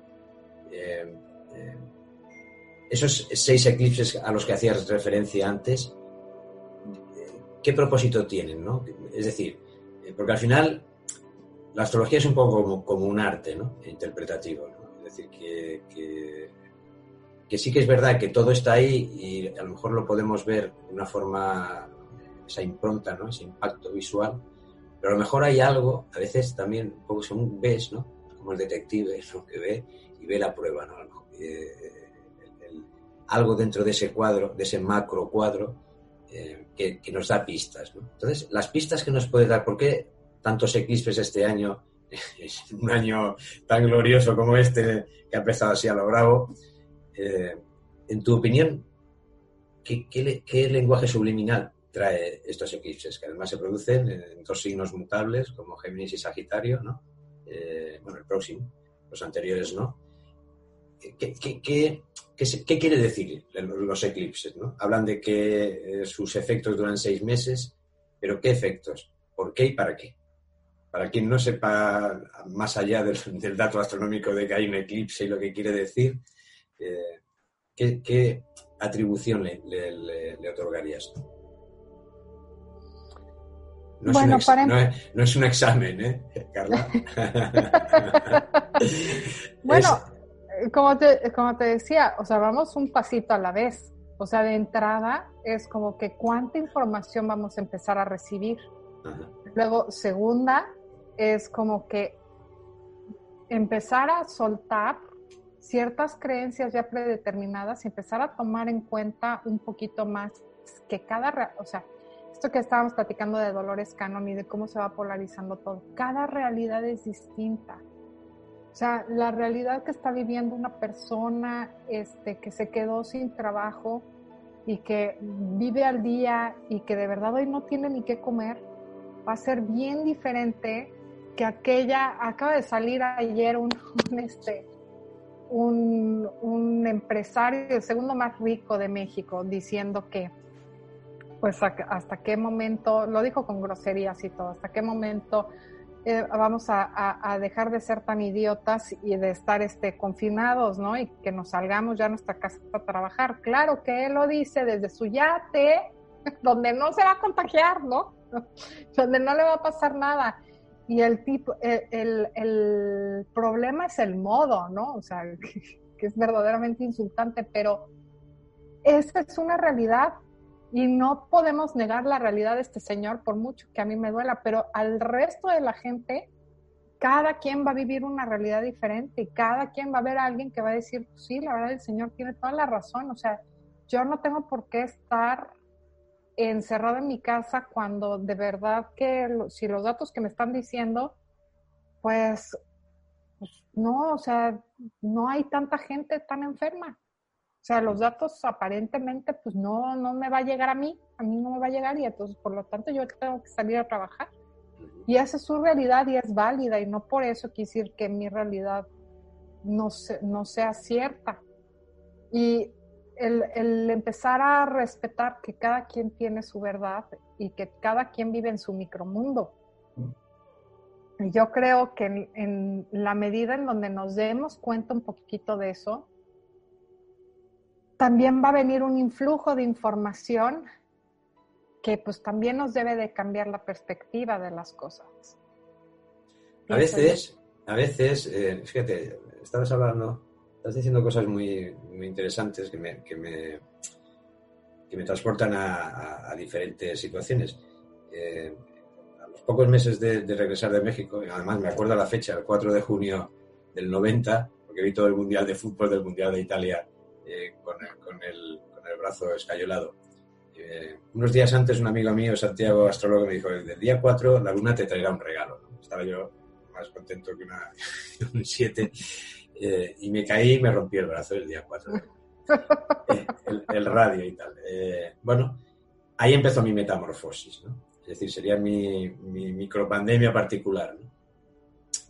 Eh, eh, esos seis eclipses a los que hacías referencia antes, ¿qué propósito tienen? ¿no? Es decir, porque al final la astrología es un poco como, como un arte ¿no? interpretativo. ¿no? Es decir, que, que que sí que es verdad que todo está ahí y a lo mejor lo podemos ver de una forma, esa impronta, ¿no? ese impacto visual, pero a lo mejor hay algo, a veces también, un poco según ves, ¿no? como el detective, ¿no? que ve y ve la prueba, ¿no? Eh, algo dentro de ese cuadro, de ese macro cuadro, eh, que, nos da pistas. ¿no? Entonces, las pistas que nos puede dar, ¿por qué tantos eclipses este año, un año tan glorioso como este, que ha empezado así a lo bravo? Eh, en tu opinión, ¿qué, qué, ¿qué, lenguaje subliminal trae estos eclipses? Que además se producen en dos signos mutables, como Géminis y Sagitario, ¿no? Eh, bueno, el próximo, los anteriores no. ¿Qué, qué quiere decir los eclipses? ¿no? Hablan de que eh, sus efectos duran seis meses, pero ¿qué efectos? ¿Por qué y para qué? Para quien no sepa más allá del, dato astronómico de que hay un eclipse y lo que quiere decir, eh, ¿qué, ¿qué, atribución le, le otorgarías? No, bueno, es para... no, es, no, es, un examen, ¿eh, Carla? bueno, es... como, te, como te decía, o sea, vamos un pasito a la vez. O sea, de entrada es como que cuánta información vamos a empezar a recibir. Ajá. Luego, segunda, es como que empezar a soltar ciertas creencias ya predeterminadas y empezar a tomar en cuenta un poquito más que cada, o sea, esto que estábamos platicando de Dolores Cannon y de cómo se va polarizando todo, cada realidad es distinta. O sea, la realidad que está viviendo una persona este, que se quedó sin trabajo y que vive al día y que de verdad hoy no tiene ni qué comer, va a ser bien diferente que aquella, acaba de salir ayer un, un este, un, un, empresario, el segundo más rico de México, diciendo que, pues hasta qué momento, lo dijo con groserías y todo, hasta qué momento eh, vamos a, dejar de ser tan idiotas y de estar este, confinados, ¿no? Y que nos salgamos ya a nuestra casa para trabajar. Claro que él lo dice desde su yate, donde no se va a contagiar, ¿no? donde no le va a pasar nada y el tipo, el, el, problema es el modo, ¿no? O sea, que, es verdaderamente insultante, pero esa es una realidad y no podemos negar la realidad de este señor por mucho que a mí me duela, pero al resto de la gente, cada quien va a vivir una realidad diferente y cada quien va a ver a alguien que va a decir, pues sí, la verdad el señor tiene toda la razón, o sea, yo no tengo por qué estar encerrada en mi casa cuando de verdad que si los datos que me están diciendo, pues, pues, no, o sea, no hay tanta gente tan enferma. O sea, los datos aparentemente pues no, no me va a llegar a mí, a mí no me va a llegar y entonces por lo tanto yo tengo que salir a trabajar. Y esa es su realidad y es válida y no por eso quiere decir que mi realidad no, se, no sea cierta. Y el, empezar a respetar que cada quien tiene su verdad y que cada quien vive en su micromundo. Y yo creo que en, en, la medida en donde nos demos cuenta un poquito de eso, también va a venir un influjo de información que pues también nos debe de cambiar la perspectiva de las cosas. A veces, a veces, eh, fíjate, estabas hablando estás diciendo cosas muy, muy interesantes que me, que me, que me transportan a, a, a, diferentes situaciones. Eh, a los pocos meses de, de, regresar de México, además me acuerdo la fecha, el 4 de junio del 90, porque vi todo el Mundial de Fútbol del Mundial de Italia eh, con, el, con, el, con, el, brazo escayolado. eh, unos días antes un amigo mío, Santiago Astrólogo, me dijo, del día 4 la luna te traerá un regalo. Estaba yo más contento que una, un 7 eh, y me caí y me rompí el brazo el día 4. Eh, el, radio y tal. bueno, ahí empezó mi metamorfosis, ¿no? Es decir, sería mi, mi micropandemia particular, ¿no?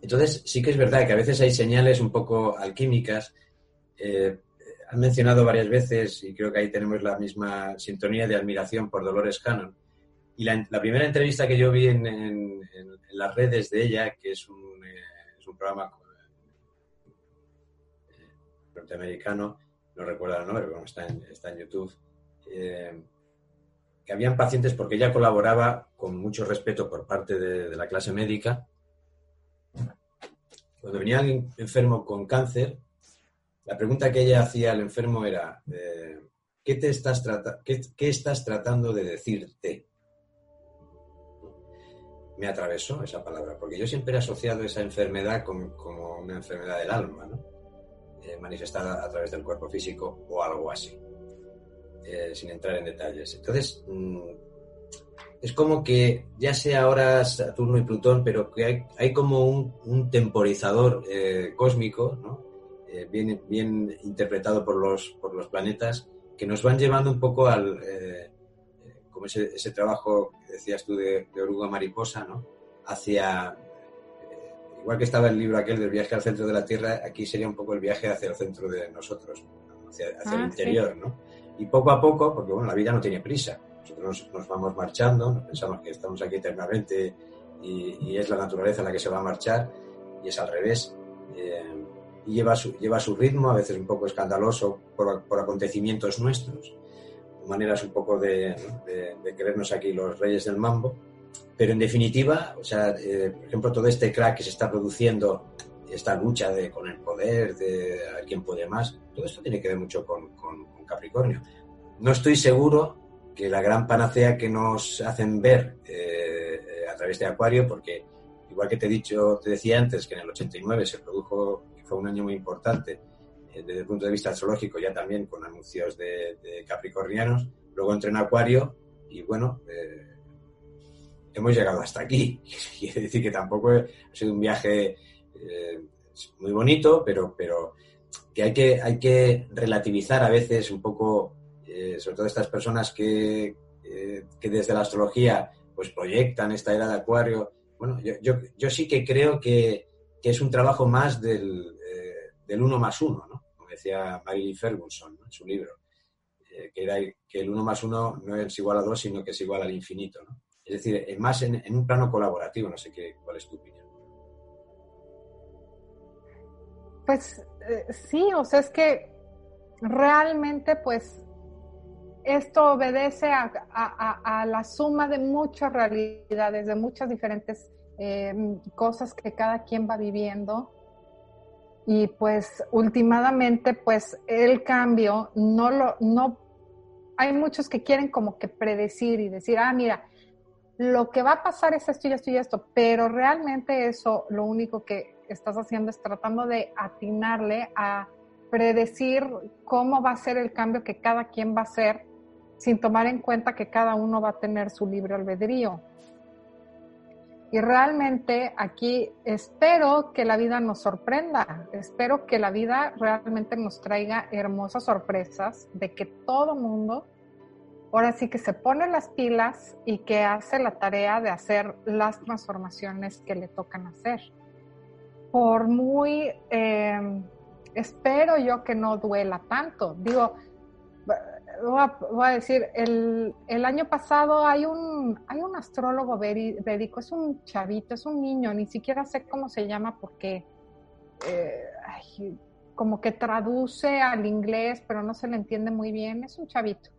Entonces, sí que es verdad que a veces hay señales un poco alquímicas. Eh, han mencionado varias veces, y creo que ahí tenemos la misma sintonía de admiración por Dolores Cannon. Y la, primera entrevista que yo vi en, las redes de ella, que es un, eh, es un programa eh, norteamericano, no recuerdo el nombre, pero está en, está en YouTube, que habían pacientes porque ella colaboraba con mucho respeto por parte de la clase médica cuando venía alguien enfermo con cáncer, la pregunta que ella hacía al enfermo era, eh, ¿qué, te estás tratando de decirte? Me atravesó esa palabra, porque yo siempre he asociado esa enfermedad como una enfermedad del alma, eh, manifestada a través del cuerpo físico o algo así, eh, sin entrar en detalles. Entonces, mm, es como que ya sea ahora Saturno y Plutón, pero que hay, como un, temporizador cósmico, ¿no? Eh, bien, bien, interpretado por los, por los planetas, que nos van llevando un poco al, eh, como ese, ese, trabajo que decías tú de, oruga mariposa, ¿no? hacia, igual que estaba el libro aquel del viaje al centro de la Tierra, aquí sería un poco el viaje hacia el centro de nosotros, hacia, hacia el ah, interior, ¿no? Y poco a poco, porque bueno, la vida no tiene prisa, nosotros nos vamos marchando, pensamos que estamos aquí eternamente y, es la naturaleza la que se va a marchar y es al revés. Eh, y lleva su, lleva su ritmo, a veces un poco escandaloso por, acontecimientos nuestros, maneras un poco de, de, creernos aquí los reyes del mambo. Pero en definitiva, o sea, eh, por ejemplo, todo este crack que se está produciendo, esta lucha de, con el poder, de a quién puede más, todo esto tiene que ver mucho con, con Capricornio. No estoy seguro que la gran panacea que nos hacen ver eh, a través de Acuario, porque igual que te he dicho, te decía antes que en el 89 se produjo, fue un año muy importante eh, desde el punto de vista astrológico, ya también con anuncios de, capricornianos, luego entré en Acuario y bueno, eh, hemos llegado hasta aquí. Quiere decir que tampoco ha sido un viaje muy bonito, pero, pero que hay que, hay que relativizar a veces un poco eh, sobre todo estas personas que, que, desde la astrología pues proyectan esta era de Acuario. Bueno, yo, yo, yo sí que creo que, que, es un trabajo más del, eh, del uno más uno, ¿no? Como decía Mary Ferguson en su libro, eh, que era que el uno más uno no es igual a dos, sino que es igual al infinito, ¿no? Es decir, más en, un plano colaborativo, no sé qué, cuál es tu opinión. Pues sí, o sea, es que realmente pues esto obedece a, la suma de muchas realidades, de muchas diferentes eh, cosas que cada quien va viviendo. Y pues últimamente, pues el cambio no lo, no, hay muchos que quieren como que predecir y decir, ah, mira, lo que va a pasar es esto y esto y esto, pero realmente eso lo único que estás haciendo es tratando de atinarle a predecir cómo va a ser el cambio que cada quien va a hacer sin tomar en cuenta que cada uno va a tener su libre albedrío. Y realmente aquí espero que la vida nos sorprenda, espero que la vida realmente nos traiga hermosas sorpresas de que todo mundo ahora sí que se pone las pilas y que hace la tarea de hacer las transformaciones que le tocan hacer. Por muy, eh, espero yo que no duela tanto. Digo, voy a, decir, el, año pasado hay un, hay un astrólogo védico, es un chavito, es un niño, ni siquiera sé cómo se llama porque eh, como que traduce al inglés, pero no se le entiende muy bien, es un chavito.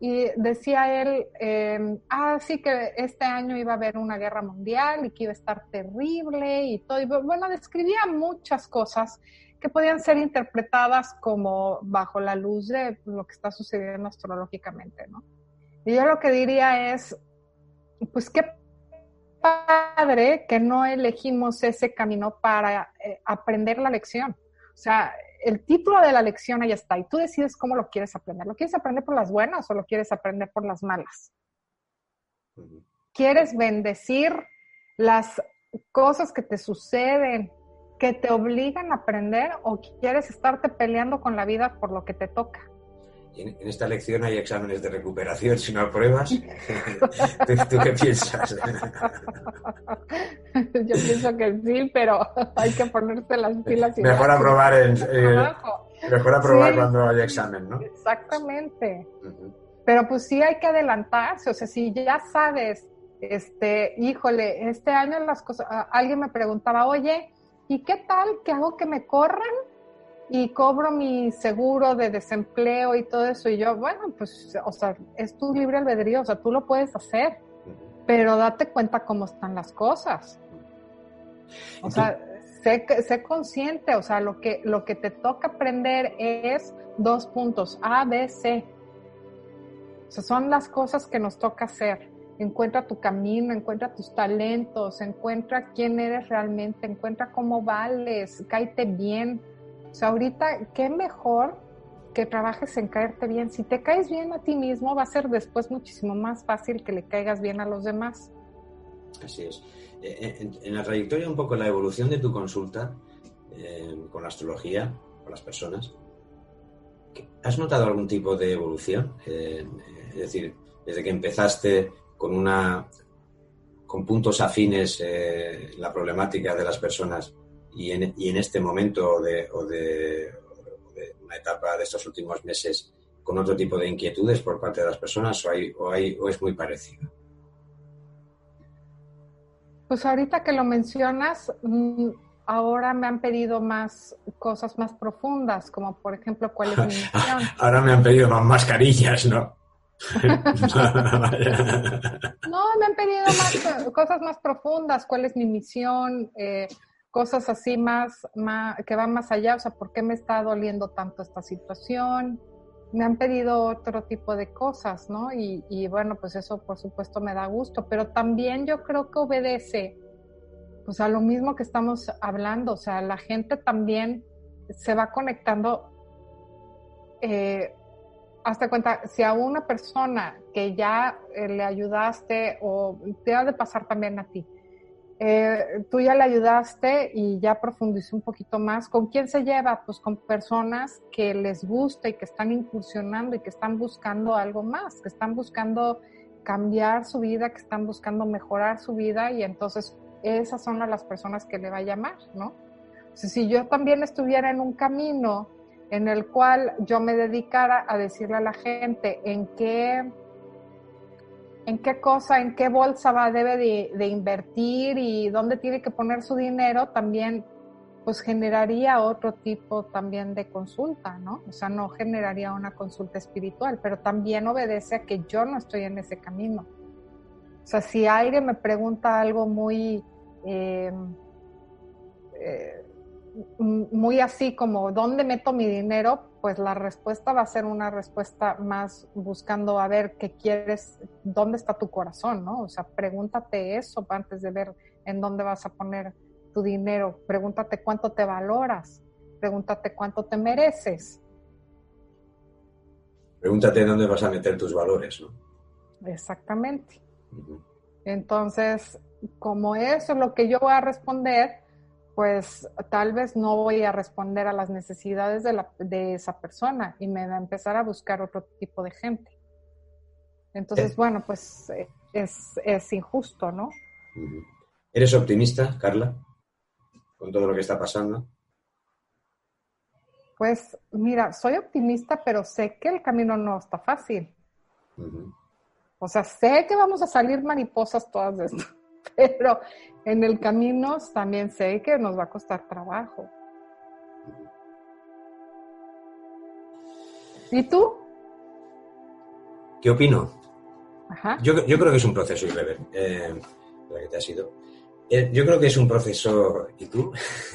Y decía él, eh, ah, sí que este año iba a haber una guerra mundial y que iba a estar terrible y todo. Y bueno, describía muchas cosas que podían ser interpretadas como bajo la luz de lo que está sucediendo astrológicamente, ¿no? Y yo lo que diría es, pues qué padre que no elegimos ese camino para eh, aprender la lección. O sea, el título de la lección ahí está y tú decides cómo lo quieres aprender. ¿Lo quieres aprender por las buenas o lo quieres aprender por las malas? ¿Quieres bendecir las cosas que te suceden, que te obligan a aprender o quieres estarte peleando con la vida por lo que te toca? En, esta lección hay exámenes de recuperación si no apruebas. ¿Tú, qué piensas? Yo pienso que sí, pero hay que ponerse las pilas. Y mejor aprobar, en, eh, mejor aprobar cuando hay examen, ¿no? Exactamente. Pero pues sí hay que adelantarse, o sea, si ya sabes, este, híjole, este año las cosas, alguien me preguntaba, oye, ¿y qué tal que hago que me corran? y cobro mi seguro de desempleo y todo eso. Y yo, bueno, pues, o sea, es tu libre albedrío, o sea, tú lo puedes hacer, pero date cuenta cómo están las cosas. O sea, sé, sé consciente, o sea, lo que, lo que te toca aprender es dos puntos, A, B, C. O sea, son las cosas que nos toca hacer. Encuentra tu camino, encuentra tus talentos, encuentra quién eres realmente, encuentra cómo vales, cáete bien, o sea, ahorita, qué mejor que trabajes en caerte bien. Si te caes bien a ti mismo, va a ser después muchísimo más fácil que le caigas bien a los demás. Así es. Eh, eh, en, la trayectoria, un poco la evolución de tu consulta eh, con la astrología, con las personas, ¿has notado algún tipo de evolución? es decir, desde que empezaste con una con puntos afines en la problemática de las personas y en, y en este momento de, o, de, una etapa de estos últimos meses con otro tipo de inquietudes por parte de las personas o, hay, o, hay, o es muy parecido? Pues ahorita que lo mencionas, mm, ahora me han pedido más cosas más profundas, como por ejemplo, ¿cuál es mi misión? ahora me han pedido más mascarillas, ¿no? No, me han pedido más, cosas más profundas, cuál es mi misión, eh, cosas así más, que van más allá, o sea, ¿por qué me está doliendo tanto esta situación? Me han pedido otro tipo de cosas, ¿no? Y, y bueno, pues eso por supuesto me da gusto, pero también yo creo que obedece, pues a lo mismo que estamos hablando, o sea, la gente también se va conectando, eh, hazte cuenta, si a una persona que ya eh, le ayudaste o te ha de pasar también a ti, eh, tú ya le ayudaste y ya profundizó un poquito más. ¿Con quién se lleva? Pues con personas que les gusta y que están incursionando y que están buscando algo más, que están buscando cambiar su vida, que están buscando mejorar su vida y entonces esas son las personas que le va a llamar, ¿no? si yo también estuviera en un camino en el cual yo me dedicara a decirle a la gente en qué en qué cosa, en qué bolsa va, debe de, invertir y dónde tiene que poner su dinero, también pues generaría otro tipo también de consulta, ¿no? O sea, no generaría una consulta espiritual, pero también obedece a que yo no estoy en ese camino. O sea, si alguien me pregunta algo muy, eh, eh, muy así como, ¿dónde meto mi dinero? pues la respuesta va a ser una respuesta más buscando a ver qué quieres, dónde está tu corazón, ¿no? O sea, pregúntate eso antes de ver en dónde vas a poner tu dinero. Pregúntate cuánto te valoras. Pregúntate cuánto te mereces. Pregúntate dónde vas a meter tus valores, ¿no? Exactamente. Entonces, como eso es lo que yo voy a responder, pues tal vez no voy a responder a las necesidades de, la, de esa persona y me va a empezar a buscar otro tipo de gente. Entonces, bueno, pues eh, es, es, injusto, ¿no? ¿Eres optimista, Carla, con todo lo que está pasando? Pues mira, soy optimista, pero sé que el camino no está fácil. O sea, sé que vamos a salir mariposas todas de esto, pero en el camino también sé que nos va a costar trabajo. ¿Y tú? ¿Qué opino? Yo, creo que es un proceso irreversible. Eh, que te ha sido. Eh, yo creo que es un proceso. ¿Y tú?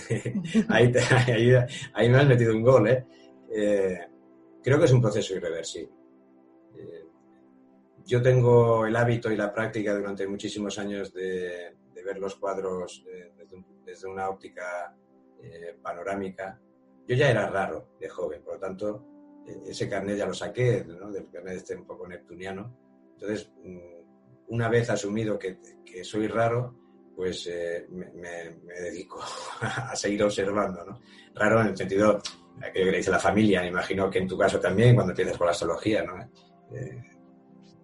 ahí, me has metido un gol, ¿eh? ¿eh? Creo que es un proceso irreversible. Yo tengo el hábito y la práctica durante muchísimos años de, ver los cuadros desde, una óptica eh, panorámica yo ya era raro de joven, por lo tanto, e, ese carnet ya lo saqué, del carnet este un poco neptuniano. Entonces, mm, una vez asumido que, soy raro, pues eh, me, dedico a seguir observando, ¿no? Raro en el sentido, aquello que le dice la familia, me imagino que en tu caso también, cuando empiezas con la astrología, ¿no? Eh,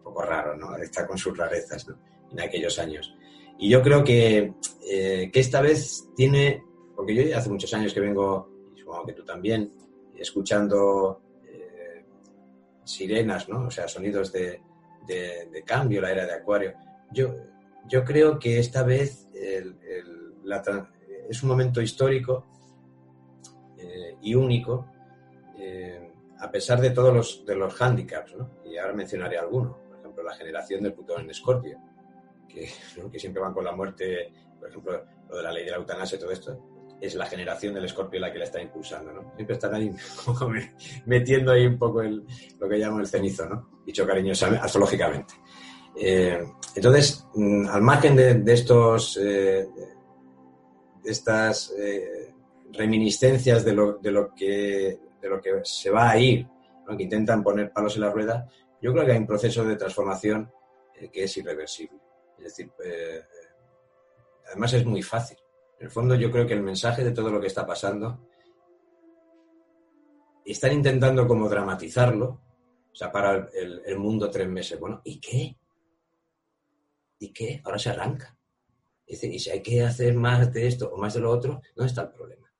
poco raro, ¿no? Está con sus rarezas, En aquellos años. Y yo creo que, eh, que esta vez tiene, porque yo hace muchos años que vengo, y supongo que tú también, escuchando sirenas, ¿no? O sea, sonidos de, de, cambio, la era de Acuario. Yo, yo creo que esta vez es un momento histórico eh, y único, eh, a pesar de todos los, de los hándicaps, ¿no? y ahora mencionaré algunos, por ejemplo, la generación del Plutón en Escorpio, que, que siempre van con la muerte, por ejemplo, lo de la ley de la eutanasia y todo esto, es la generación del escorpio la que la está impulsando, ¿no? Siempre están ahí metiendo ahí un poco el, lo que llamo el cenizo, ¿no? Dicho cariñosamente, astrológicamente. Eh, entonces, mm, al margen de, estos, eh, de estas eh, reminiscencias de lo, de, lo que, de lo que se va a ir, que intentan poner palos en la rueda, yo creo que hay un proceso de transformación que es irreversible. Es decir, además es muy fácil. En el fondo yo creo que el mensaje de todo lo que está pasando están intentando como dramatizarlo, o sea, para el, mundo tres meses. Bueno, ¿y qué? ¿Y qué? Ahora se arranca. Dice, y si hay que hacer más de esto o más de lo otro, ¿dónde está el problema?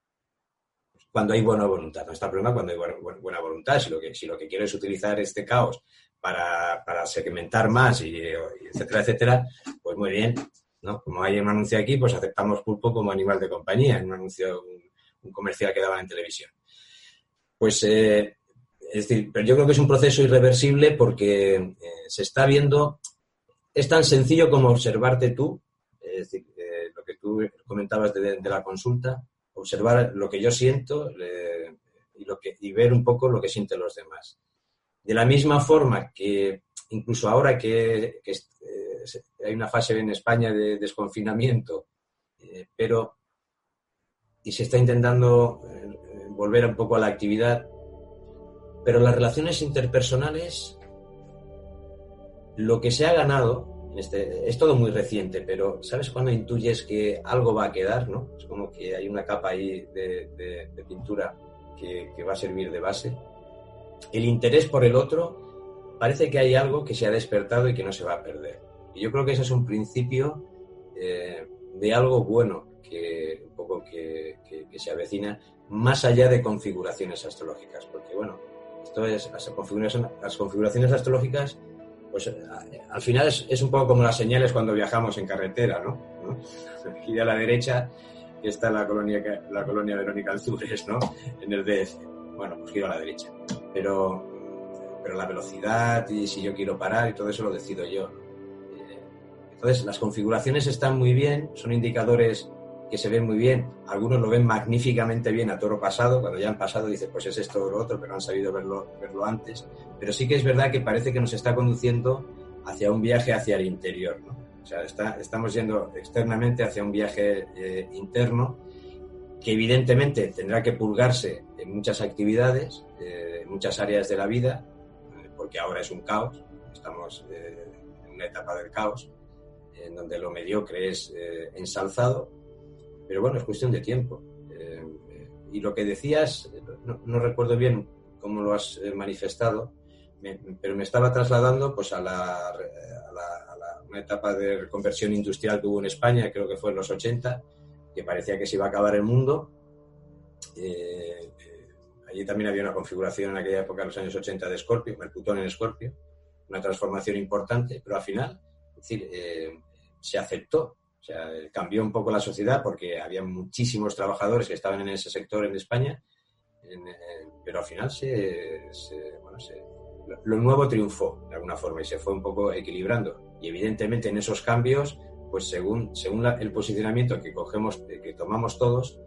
Cuando hay buena voluntad. No está el problema cuando hay buena, voluntad. Si lo, que, si lo que quiero es utilizar este caos para, segmentar más, y, etcétera, etcétera, pues muy bien. Como hay un anuncio aquí, pues aceptamos pulpo como animal de compañía, en un anuncio, un, comercial que daban en televisión. Pues, eh, es decir, pero yo creo que es un proceso irreversible porque eh, se está viendo, es tan sencillo como observarte tú, es decir, eh, lo que tú comentabas de, la consulta, observar lo que yo siento y, lo que, y ver un poco lo que sienten los demás. De la misma forma que incluso ahora que, que hay una fase en España de desconfinamiento, eh, pero y se está intentando eh, volver un poco a la actividad, pero las relaciones interpersonales, lo que se ha ganado, este, es todo muy reciente, pero ¿sabes cuando intuyes que algo va a quedar? ¿no? Es como que hay una capa ahí de, pintura que va a servir de base. El interés por el otro parece que hay algo que se ha despertado y que no se va a perder. Y yo creo que ese es un principio eh, de algo bueno que un poco que, se avecina más allá de configuraciones astrológicas, porque bueno, esto es las configuraciones, las configuraciones astrológicas, pues al final es, un poco como las señales cuando viajamos en carretera, ¿no? Aquí a la derecha está la colonia, la colonia Verónica Alzures, ¿no? En el DF. Bueno, pues giro a la derecha. Pero, pero la velocidad y si yo quiero parar y todo eso lo decido yo. Entonces, las configuraciones están muy bien, son indicadores que se ven muy bien. Algunos lo ven magníficamente bien a toro pasado, cuando ya han pasado dice, pues es esto o lo otro, pero han sabido verlo, verlo antes. Pero sí que es verdad que parece que nos está conduciendo hacia un viaje hacia el interior. ¿no? O sea, estamos yendo externamente hacia un viaje eh, interno que evidentemente tendrá que pulgarse en muchas actividades, eh, en muchas áreas de la vida, eh, porque ahora es un caos, estamos en una etapa del caos en donde lo mediocre es eh, ensalzado, pero bueno, es cuestión de tiempo. Eh, y lo que decías, no, recuerdo bien cómo lo has eh, manifestado, pero me estaba trasladando pues a, la, una etapa de reconversión industrial que hubo en España, creo que fue en los 80, que parecía que se iba a acabar el mundo. allí también había una configuración en aquella época, en los años 80, de Scorpio, Mercutón en Scorpio, una transformación importante, pero al final, es decir, se aceptó. O sea, cambió un poco la sociedad porque había muchísimos trabajadores que estaban en ese sector en España, pero al final se, lo nuevo triunfó de alguna forma y se fue un poco equilibrando. Y evidentemente en esos cambios, pues según, según el posicionamiento que cogemos, que tomamos todos,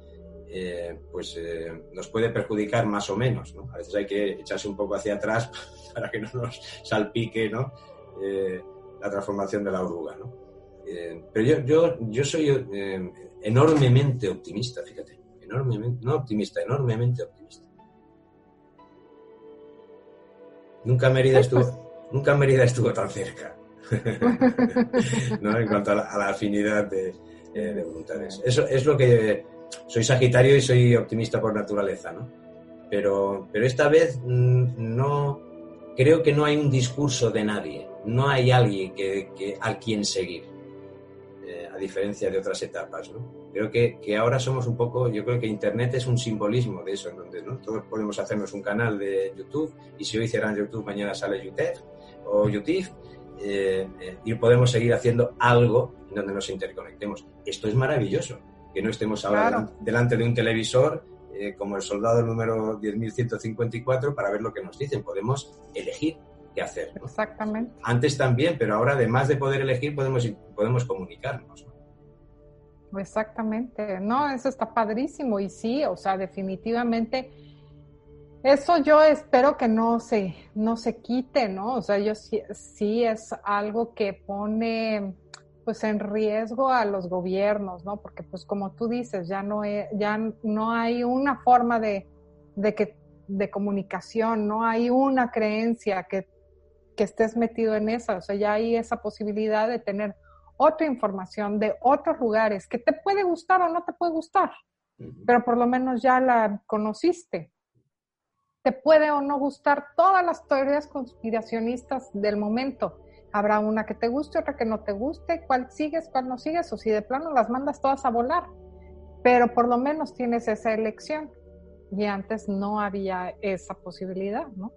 eh, pues eh, nos puede perjudicar más o menos. ¿no? A veces hay que echarse un poco hacia atrás para que no nos salpique ¿no? Eh, la transformación de la oruga. ¿no? Eh, pero yo, yo, yo soy eh, enormemente optimista, fíjate, enormemente, no optimista, enormemente optimista. Nunca Mérida pues, estuvo, pues. nunca Mérida estuvo tan cerca. ¿no? En cuanto a la, afinidad de, eh, voluntades. Eso es lo que soy Sagitario y soy optimista por naturaleza, ¿no? Pero, pero esta vez mm, no creo que no hay un discurso de nadie, no hay alguien que, que a quien seguir, eh, a diferencia de otras etapas, ¿no? Creo que, que, ahora somos un poco, yo creo que Internet es un simbolismo de eso, en donde ¿no? todos podemos hacernos un canal de YouTube y si hoy cerran YouTube, mañana sale YouTube o YouTube eh, eh, y podemos seguir haciendo algo en donde nos interconectemos. Esto es maravilloso, que no estemos ahora delante de un televisor eh, como el soldado número 10.154 para ver lo que nos dicen. Podemos elegir qué hacer. Exactamente. Antes también, pero ahora además de poder elegir podemos, podemos comunicarnos. Exactamente, no, eso está padrísimo y sí, o sea, definitivamente eso yo espero que no se, no se quite, ¿no? O sea, yo sí, sí es algo que pone pues en riesgo a los gobiernos, ¿no? Porque pues como tú dices, ya no, ya no hay una forma de, de, que, de comunicación, no hay una creencia que, que estés metido en esa, o sea, ya hay esa posibilidad de tener otra información de otros lugares que te puede gustar o no te puede gustar, pero por lo menos ya la conociste te puede o no gustar todas las teorías conspiracionistas del momento. Habrá una que te guste, otra que no te guste, cuál sigues, cuál no sigues, o si de plano las mandas todas a volar. Pero por lo menos tienes esa elección. Y antes no había esa posibilidad, ¿no?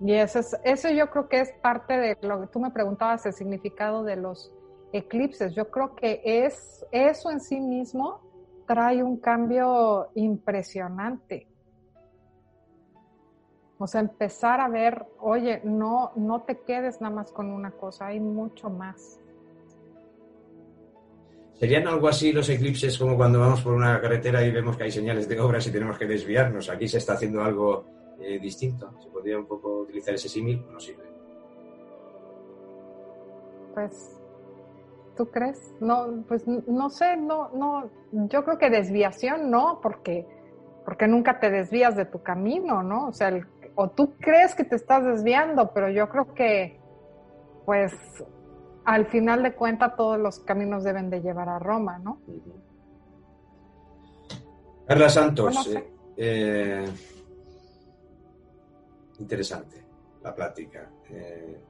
Y eso, es, eso yo creo que es parte de lo que tú me preguntabas, el significado de los eclipses. Yo creo que es eso en sí mismo trae un cambio impresionante. O sea, empezar a ver, oye, no, no te quedes nada más con una cosa, hay mucho más. ¿Serían algo así los eclipses como cuando vamos por una carretera y vemos que hay señales de obras y tenemos que desviarnos? Aquí se está haciendo algo eh, distinto. ¿Se podría un poco utilizar ese símil no sirve? Pues, ¿tú crees? No, pues no sé, no, no, yo creo que desviación no, porque, porque nunca te desvías de tu camino, ¿no? O sea, el, o tú crees que te estás desviando, pero yo creo que, pues, al final de cuentas todos los caminos deben de llevar a Roma, ¿no? Carla Santos, eh, eh, interesante la plática. Eh,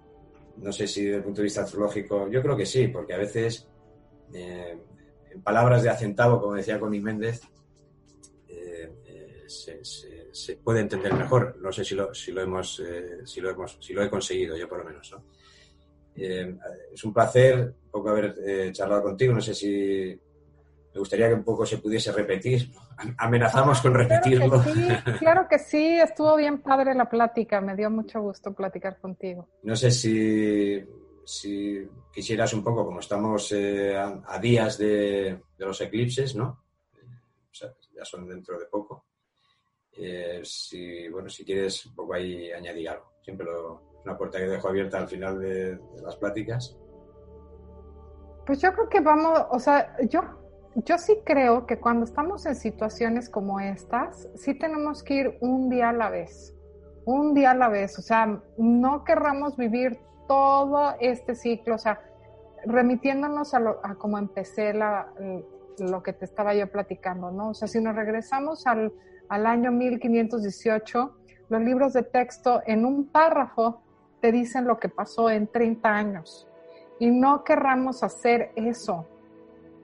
no sé si desde el punto de vista astrológico, yo creo que sí, porque a veces, en palabras de acentavo, como decía Connie Méndez, se, se puede entender mejor. No sé si lo, si lo hemos, eh, si lo hemos, si lo he conseguido yo por lo menos. Eh, es un placer un poco haber eh, charlado contigo. No sé si me gustaría que un poco se pudiese repetir. Amenazamos con repetirlo. Claro que, sí, claro que sí, estuvo bien padre la plática. Me dio mucho gusto platicar contigo. No sé si, si quisieras un poco, como estamos a, días de, de, los eclipses, ¿no? O sea, ya son dentro de poco eh, si, bueno, si quieres un poco ahí añadir algo. Siempre lo, una puerta que dejo abierta al final de, las pláticas. Pues yo creo que vamos, o sea, yo, yo sí creo que cuando estamos en situaciones como estas, sí tenemos que ir un día a la vez, un día a la vez, o sea, no querramos vivir todo este ciclo, o sea, remitiéndonos a, lo, a como empecé la, lo que te estaba yo platicando, ¿no? O sea, si nos regresamos al, al año 1518, los libros de texto en un párrafo te dicen lo que pasó en 30 años. Y no querramos hacer eso.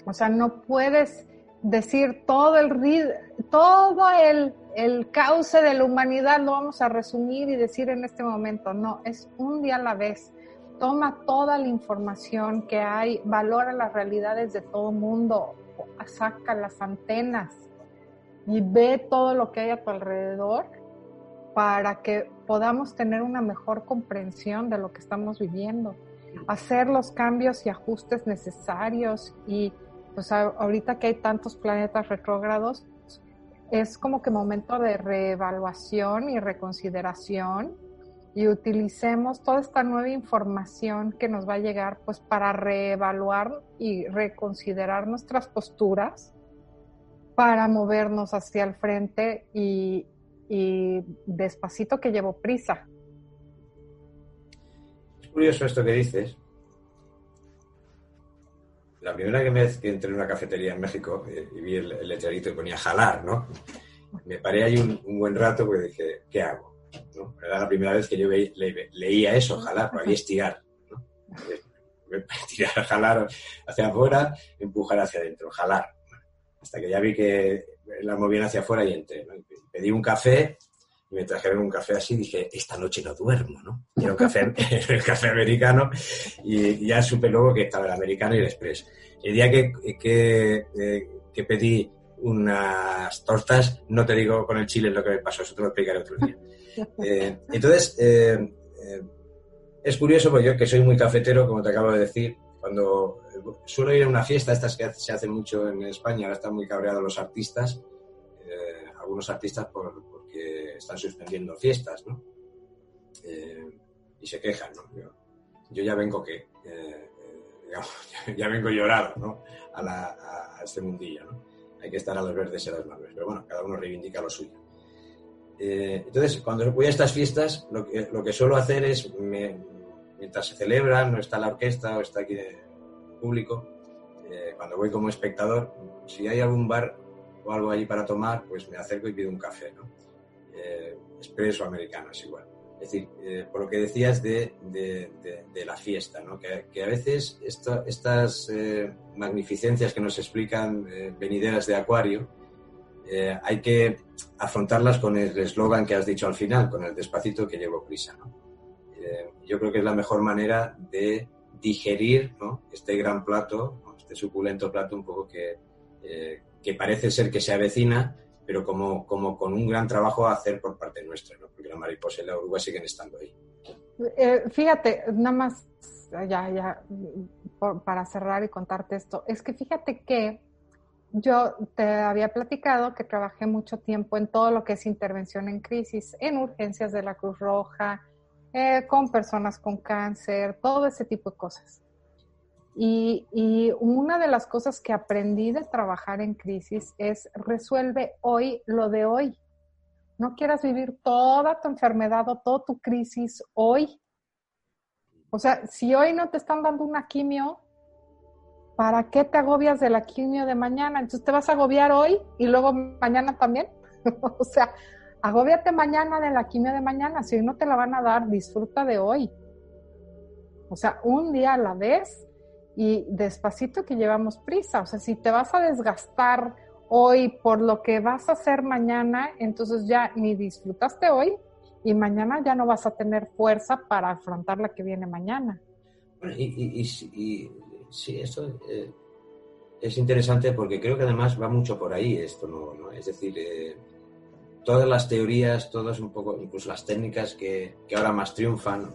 O sea, no puedes decir todo el, todo el, el cauce de la humanidad lo vamos a resumir y decir en este momento. No, es un día a la vez. Toma toda la información que hay, valora las realidades de todo mundo, saca las antenas, y ve todo lo que hay a tu alrededor para que podamos tener una mejor comprensión de lo que estamos viviendo, hacer los cambios y ajustes necesarios y pues ahorita que hay tantos planetas retrógrados, es como que momento de reevaluación y reconsideración y utilicemos toda esta nueva información que nos va a llegar pues para reevaluar y reconsiderar nuestras posturas para movernos hacia el frente y, despacito que llevo prisa. Es curioso esto que dices. La primera vez que entré en una cafetería en México eh, y vi el, letrerito y ponía jalar, ¿no? Me paré ahí un, buen rato porque dije, ¿qué hago? Era la primera vez que yo leía eso, jalar, para estirar. ¿no? Tirar, jalar hacia afuera, empujar hacia adentro, jalar hasta que ya vi que la movían hacia afuera y entré. Pedí un café y me trajeron un café así dije, esta noche no duermo, ¿no? Quiero un café, el café americano y ya supe luego que estaba el americano y el express. El día que, que, eh, que pedí unas tortas, no te digo con el chile lo que me pasó, eso te lo explicaré otro día. Eh, entonces, eh, es curioso, porque yo que soy muy cafetero, como te acabo de decir, cuando suelo ir a una fiesta, estas que se hacen mucho en España, ahora están muy cabreados los artistas, eh, algunos artistas porque están suspendiendo fiestas, ¿no? Eh, y se quejan, ¿no? Yo, ya vengo que, eh, ya, vengo llorado, ¿no? A, este mundillo, ¿no? Hay que estar a los verdes y a las malas, pero bueno, cada uno reivindica lo suyo. entonces, cuando voy a estas fiestas, lo que, lo que suelo hacer es, mientras se celebran, no está la orquesta o está aquí público, eh, cuando voy como espectador, si hay algún bar o algo allí para tomar, pues me acerco y pido un café, ¿no? Eh, expreso americano es igual. Es decir, eh, por lo que decías de, la fiesta, ¿no? que, a veces estas magnificencias que nos explican venideras de Acuario, hay que afrontarlas con el eslogan que has dicho al final, con el despacito que llevo prisa. ¿no? yo creo que es la mejor manera de digerir este gran plato, este suculento plato un poco que, eh, que parece ser que se avecina, pero como, como con un gran trabajo a hacer por parte nuestra, ¿no? porque la mariposa y la oruga siguen estando ahí. Eh, fíjate, nada más, ya, ya, para cerrar y contarte esto, es que fíjate que yo te había platicado que trabajé mucho tiempo en todo lo que es intervención en crisis, en urgencias de la Cruz Roja, eh, con personas con cáncer, todo ese tipo de cosas. Y, y, una de las cosas que aprendí de trabajar en crisis es resuelve hoy lo de hoy. No quieras vivir toda tu enfermedad o toda tu crisis hoy. O sea, si hoy no te están dando una quimio, ¿para qué te agobias de la quimio de mañana? Entonces te vas a agobiar hoy y luego mañana también. o sea, Agóbiate mañana de la quimio de mañana, si hoy no te la van a dar, disfruta de hoy. O sea, un día a la vez y despacito que llevamos prisa. O sea, si te vas a desgastar hoy por lo que vas a hacer mañana, entonces ya ni disfrutaste hoy y mañana ya no vas a tener fuerza para afrontar la que viene mañana. y, sí, esto eh, es interesante porque creo que además va mucho por ahí esto, ¿no? Es decir, eh, todas las teorías, todas un poco, incluso las técnicas que, ahora más triunfan,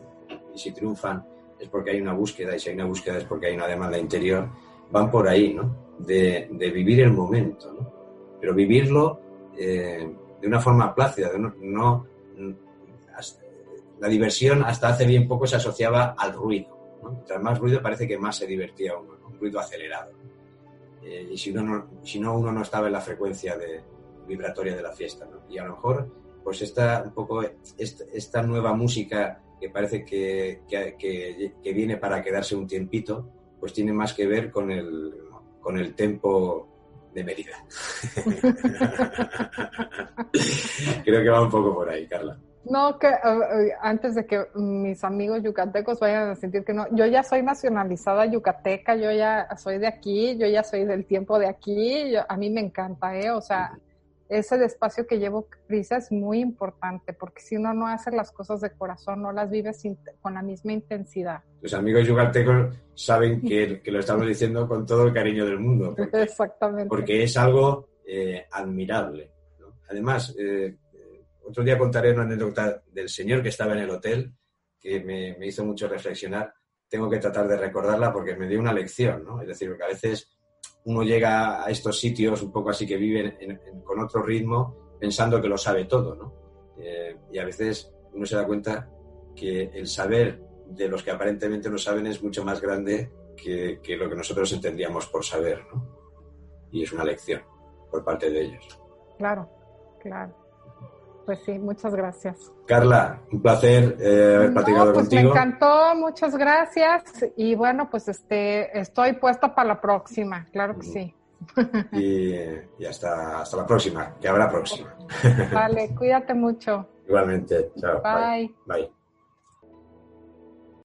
y si triunfan es porque hay una búsqueda, y si hay una búsqueda es porque hay una demanda interior, van por ahí, ¿no? De, vivir el momento, ¿no? Pero vivirlo eh, de una forma plácida, no, la diversión hasta hace bien poco se asociaba al ruido, ¿no? más ruido parece que más se divertía uno, un ruido acelerado. Eh, y si, uno si no, uno no estaba en la frecuencia de, vibratoria de la fiesta. ¿no? Y a lo mejor, pues esta, un poco, esta, nueva música que parece que, que, viene para quedarse un tiempito, pues tiene más que ver con el, con el tempo de Mérida. Creo que va un poco por ahí, Carla. No, que antes de que mis amigos yucatecos vayan a sentir que no, yo ya soy nacionalizada yucateca, yo ya soy de aquí, yo ya soy del tiempo de aquí, a mí me encanta, ¿eh? O sea, ese despacio que llevo prisa es muy importante, porque si uno no hace las cosas de corazón, no las vive con la misma intensidad. Los amigos yucatecos saben que, lo estamos diciendo con todo el cariño del mundo. Exactamente. Porque es algo eh, admirable. Además, eh, otro día contaré una anécdota del señor que estaba en el hotel, que me, me hizo mucho reflexionar. Tengo que tratar de recordarla porque me dio una lección, ¿no? Es decir, que a veces uno llega a estos sitios un poco así que viven con otro ritmo pensando que lo sabe todo, ¿no? Eh, y a veces uno se da cuenta que el saber de los que aparentemente no saben es mucho más grande que, lo que nosotros entendíamos por saber, ¿no? Y es una lección. por parte de ellos. Claro, claro. Pues sí, muchas gracias. Carla, un placer eh, haber platicado pues contigo. Me encantó, muchas gracias. Y bueno, pues este, estoy puesta para la próxima, claro que sí. Y, y hasta, hasta la próxima, que habrá próxima. Vale, cuídate mucho. Igualmente, chao. Bye. Bye.